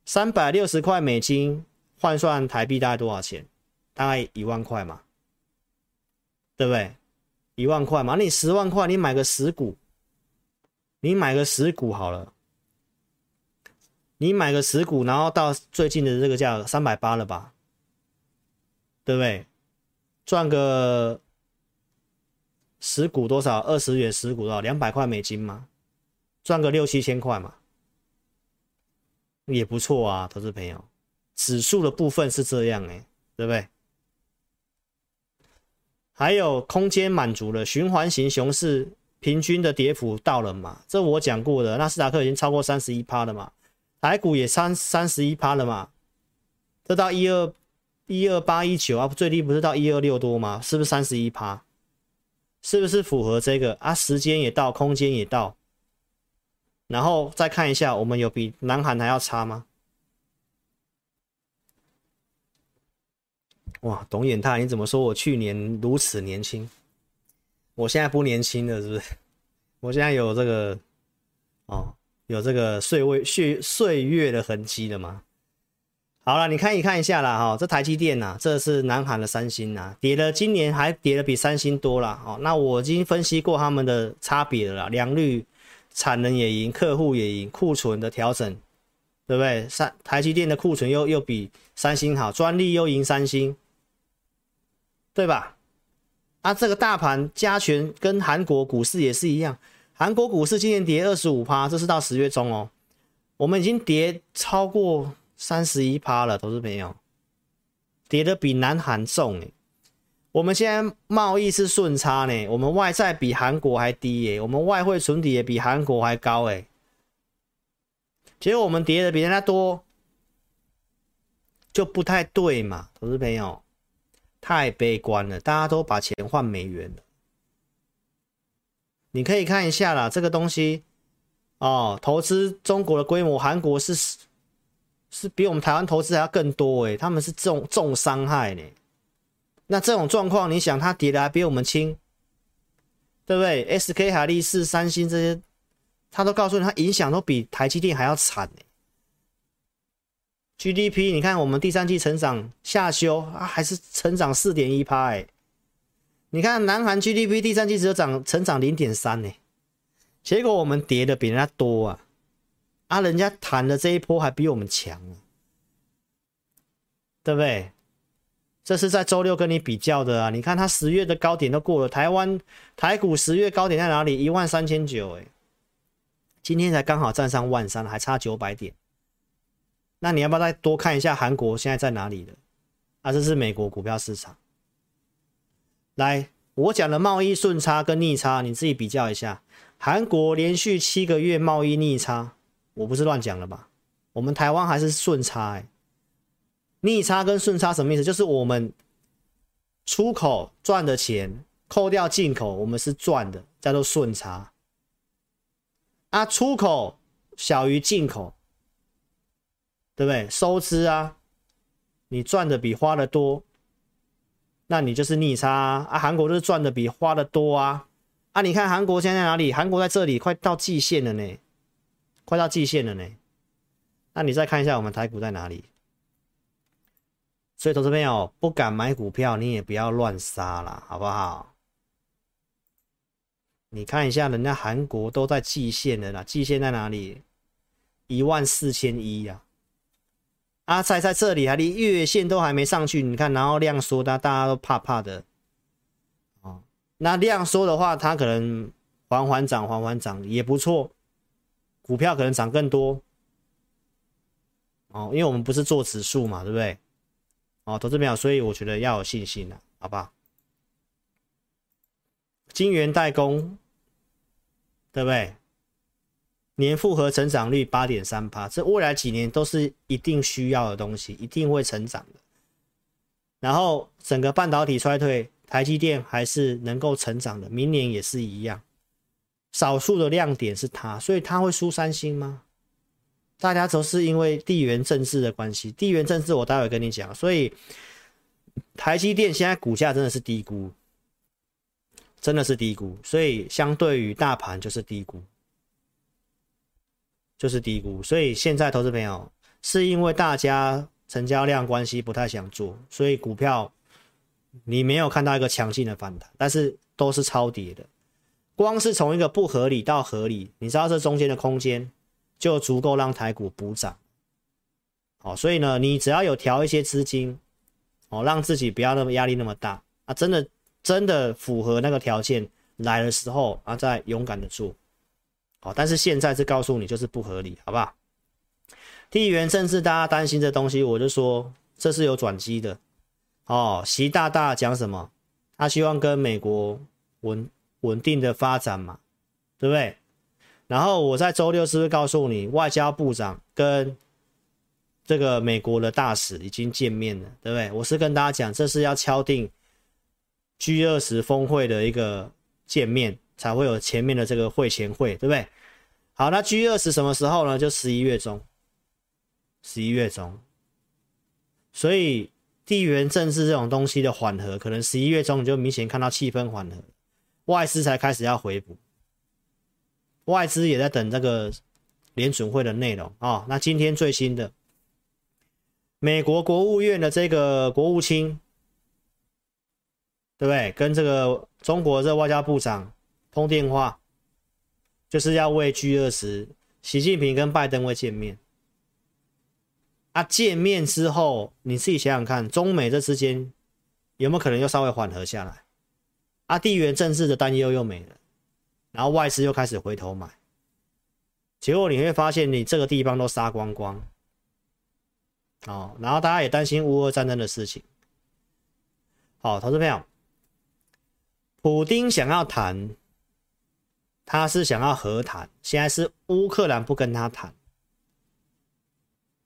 Speaker 1: 三百六十块美金换算台币大概多少钱？大概一万块嘛，对不对？一万块嘛，你十万块，你买个十股，你买个十股好了，你买个十股，然后到最近的这个价三百八了吧，对不对？赚个十股多少？二十元十股多少？两百块美金嘛，赚个六七千块嘛，也不错啊，投资朋友。指数的部分是这样哎、对不对？还有空间满足了，循环型熊市平均的跌幅到了嘛？这我讲过的，纳斯达克已经超过三十一趴了嘛，台股也三三十一趴了嘛，这到一二一二八一九啊，最低不是到一二六多吗？是不是三十一趴？是不是符合这个啊？时间也到，空间也到，然后再看一下，我们有比南韩还要差吗？哇，董远泰，你怎么说我去年如此年轻？我现在不年轻了，是不是？我现在有这个哦，有这个岁位岁岁月的痕迹了吗？好了，你看一看一下啦。哈、哦，这台积电呐、啊，这是南韩的三星呐、啊，跌了，今年还跌了比三星多了哦。那我已经分析过他们的差别了啦，良率、产能也赢，客户也赢，库存的调整，对不对？三台积电的库存又又比三星好，专利又赢三星。对吧？啊，这个大盘加权跟韩国股市也是一样，韩国股市今年跌二十五趴，这是到十月中哦，我们已经跌超过三十一趴了，投资朋友，跌的比南韩重诶。我们现在贸易是顺差呢，我们外债比韩国还低耶，我们外汇存底也比韩国还高诶。结果我们跌的比人家多，就不太对嘛，投资朋友。太悲观了，大家都把钱换美元了。你可以看一下啦，这个东西哦，投资中国的规模，韩国是是比我们台湾投资还要更多诶，他们是重重伤害呢。那这种状况，你想它跌的还比我们轻，对不对？SK 海力士、三星这些，他都告诉你，它影响都比台积电还要惨呢。GDP，你看我们第三季成长下修啊，还是成长四点一趴哎。你看南韩 GDP 第三季只有涨成长零点三呢，结果我们跌的比人家多啊，啊，人家谈的这一波还比我们强啊，对不对？这是在周六跟你比较的啊，你看它十月的高点都过了，台湾台股十月高点在哪里？一万三千九哎，今天才刚好站上万三，还差九百点。那你要不要再多看一下韩国现在在哪里的？啊，这是美国股票市场。来，我讲的贸易顺差跟逆差，你自己比较一下。韩国连续七个月贸易逆差，我不是乱讲了吧？我们台湾还是顺差哎。逆差跟顺差什么意思？就是我们出口赚的钱扣掉进口，我们是赚的，叫做顺差。啊，出口小于进口。对不对？收支啊，你赚的比花的多，那你就是逆差啊。啊，韩国就是赚的比花的多啊。啊，你看韩国现在在哪里？韩国在这里，快到季线了呢，快到季线了呢。那你再看一下我们台股在哪里？所以，投资朋友不敢买股票，你也不要乱杀了，好不好？你看一下，人家韩国都在季线了啦，季线在哪里？一万四千一呀。阿菜在这里还离月线都还没上去，你看，然后量缩，大家都怕怕的。哦，那量缩的话，它可能缓缓涨，缓缓涨也不错，股票可能涨更多。哦，因为我们不是做指数嘛，对不对？哦，投资朋友，所以我觉得要有信心了，好不好？晶圆代工，对不对？年复合成长率八点三趴，这未来几年都是一定需要的东西，一定会成长的。然后整个半导体衰退，台积电还是能够成长的，明年也是一样。少数的亮点是它，所以它会输三星吗？大家都是因为地缘政治的关系，地缘政治我待会跟你讲。所以台积电现在股价真的是低估，真的是低估，所以相对于大盘就是低估。就是低估。所以现在投资朋友是因为大家成交量关系不太想做，所以股票你没有看到一个强劲的反弹，但是都是超跌的。光是从一个不合理到合理，你知道这中间的空间就足够让台股补涨。好，所以呢，你只要有调一些资金，哦，让自己不要那么压力那么大啊，真的真的符合那个条件来的时候啊，再勇敢的做。好，但是现在是告诉你就是不合理，好不好？地缘政治大家担心这东西，我就说这是有转机的。哦，习大大讲什么？他希望跟美国稳。稳定的发展嘛，对不对？然后我在周六是不是告诉你，外交部长跟这个美国的大使已经见面了，对不对？我是跟大家讲，这是要敲定 G20 峰会的一个见面，才会有前面的这个会前会，对不对？好，那 G20 什么时候呢？就十一月中，十一月中。所以地缘政治这种东西的缓和，可能十一月中你就明显看到气氛缓和。外资才开始要回补，外资也在等这个联准会的内容啊、哦。那今天最新的，美国国务院的这个国务卿，对不对？跟这个中国这外交部长通电话，就是要为 G20，习近平跟拜登会见面。啊，见面之后，你自己想想看，中美这之间有没有可能又稍微缓和下来？啊，地缘政治的担忧又没了，然后外资又开始回头买，结果你会发现你这个地方都杀光光，哦，然后大家也担心乌俄战争的事情。好，投资朋友，普丁想要谈，他是想要和谈，现在是乌克兰不跟他谈，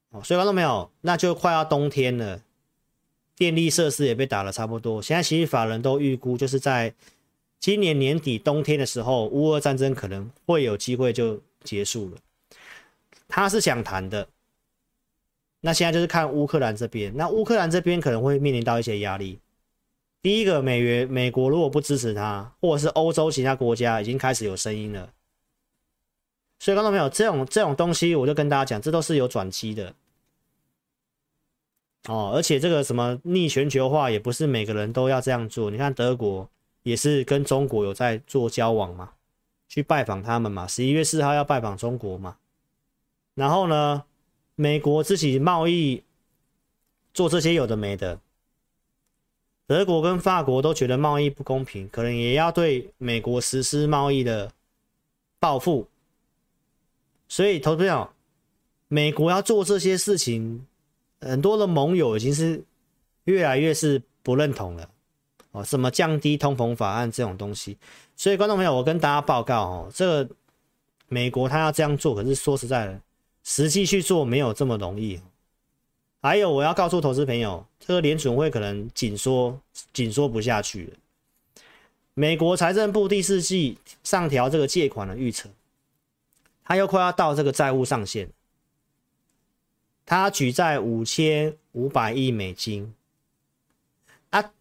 Speaker 1: 哦，所以看到没有，那就快要冬天了。电力设施也被打了差不多，现在其实法人都预估，就是在今年年底冬天的时候，乌俄战争可能会有机会就结束了。他是想谈的，那现在就是看乌克兰这边，那乌克兰这边可能会面临到一些压力。第一个，美元美国如果不支持他，或者是欧洲其他国家已经开始有声音了，所以看到没有，这种这种东西，我就跟大家讲，这都是有转机的。哦，而且这个什么逆全球化也不是每个人都要这样做。你看德国也是跟中国有在做交往嘛，去拜访他们嘛。十一月四号要拜访中国嘛。然后呢，美国自己贸易做这些有的没的，德国跟法国都觉得贸易不公平，可能也要对美国实施贸易的报复。所以投票，美国要做这些事情。很多的盟友已经是越来越是不认同了哦，什么降低通膨法案这种东西，所以观众朋友，我跟大家报告哦，这个美国他要这样做，可是说实在的，实际去做没有这么容易。还有，我要告诉投资朋友，这联准会可能紧缩紧缩不下去了。美国财政部第四季上调这个借款的预测，他又快要到这个债务上限。他举债五千五百亿美金，啊，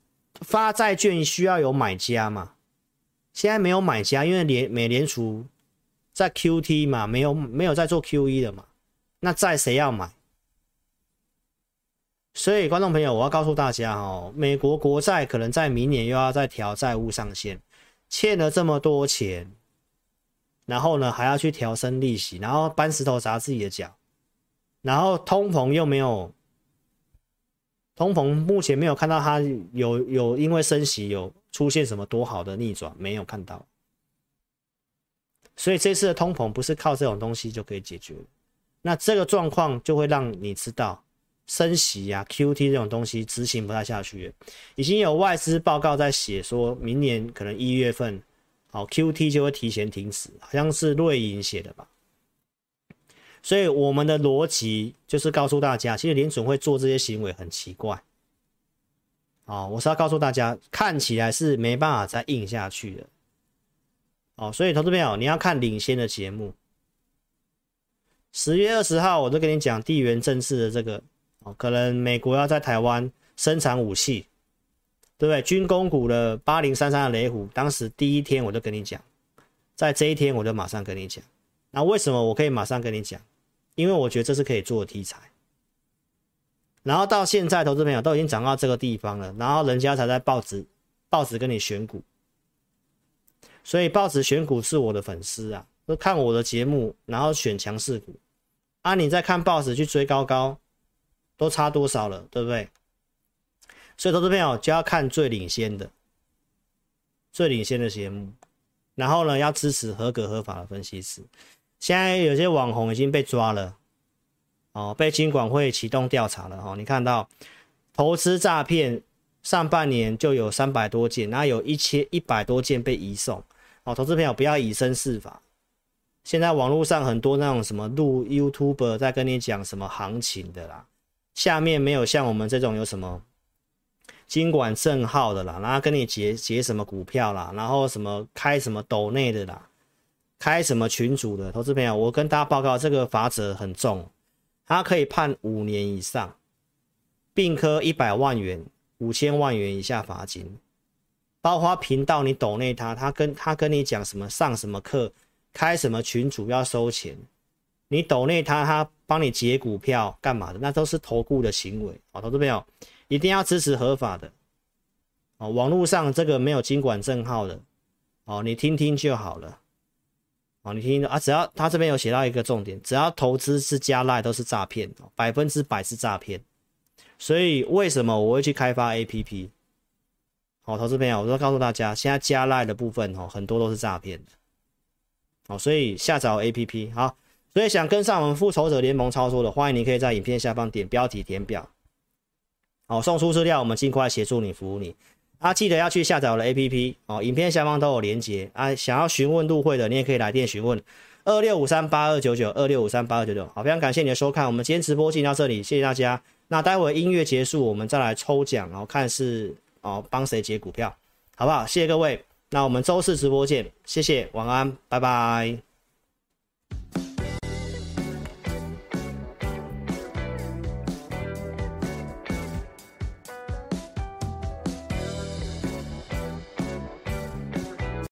Speaker 1: 发债券需要有买家嘛？现在没有买家，因为联美联储在 QT 嘛，没有没有在做 QE 的嘛，那债谁要买？所以观众朋友，我要告诉大家哦，美国国债可能在明年又要再调债务上限，欠了这么多钱，然后呢还要去调升利息，然后搬石头砸自己的脚。然后通膨又没有，通膨目前没有看到它有有因为升息有出现什么多好的逆转，没有看到。所以这次的通膨不是靠这种东西就可以解决。那这个状况就会让你知道升息啊、QT 这种东西执行不太下去。已经有外资报告在写，说明年可能一月份，好 QT 就会提前停止，好像是瑞银写的吧。所以我们的逻辑就是告诉大家，其实联准会做这些行为很奇怪。哦，我是要告诉大家，看起来是没办法再硬下去了。哦，所以投资朋友，你要看领先的节目。十月二十号，我都跟你讲地缘政治的这个，哦，可能美国要在台湾生产武器，对不对？军工股的八零三三的雷虎，当时第一天我就跟你讲，在这一天我就马上跟你讲。那为什么我可以马上跟你讲？因为我觉得这是可以做的题材。然后到现在，投资朋友都已经涨到这个地方了，然后人家才在报纸报纸跟你选股，所以报纸选股是我的粉丝啊，都看我的节目，然后选强势股。啊，你在看报纸去追高高，都差多少了，对不对？所以投资朋友就要看最领先的、最领先的节目，然后呢，要支持合格合法的分析师。现在有些网红已经被抓了。哦，被金管会启动调查了、哦。你看到投资诈骗上半年就有三百多件，然后有一千一百多件被移送。哦，投资朋友不要以身试法。现在网络上很多那种什么录 YouTube 在跟你讲什么行情的啦，下面没有像我们这种有什么金管证号的啦，然后跟你结结什么股票啦，然后什么开什么斗内的啦，开什么群组的。投资朋友，我跟大家报告，这个罚则很重。他可以判五年以上，并科一百万元、五千万元以下罚金。包括频道你抖内他，他跟他跟你讲什么上什么课，开什么群组要收钱，你抖内他，他帮你解股票干嘛的？那都是投顾的行为啊！投资朋友一定要支持合法的哦。网络上这个没有经管证号的哦，你听听就好了。哦，你听啊，只要他这边有写到一个重点，只要投资是加赖都是诈骗，百分之百是诈骗。所以为什么我会去开发 APP？好，投资朋友，我都告诉大家，现在加赖的部分哦，很多都是诈骗的。好，所以下载 APP。好，所以想跟上我们复仇者联盟操作的，欢迎你可以在影片下方点标题填表。好，送出资料，我们尽快协助你服务你。啊，记得要去下载我的 APP 哦，影片下方都有连接啊。想要询问入会的，你也可以来电询问二六五三八二九九二六五三八二九九。好，非常感谢你的收看，我们今天直播进到这里，谢谢大家。那待会音乐结束，我们再来抽奖，然后看是哦帮谁解股票，好不好？谢谢各位，那我们周四直播见，谢谢，晚安，拜拜。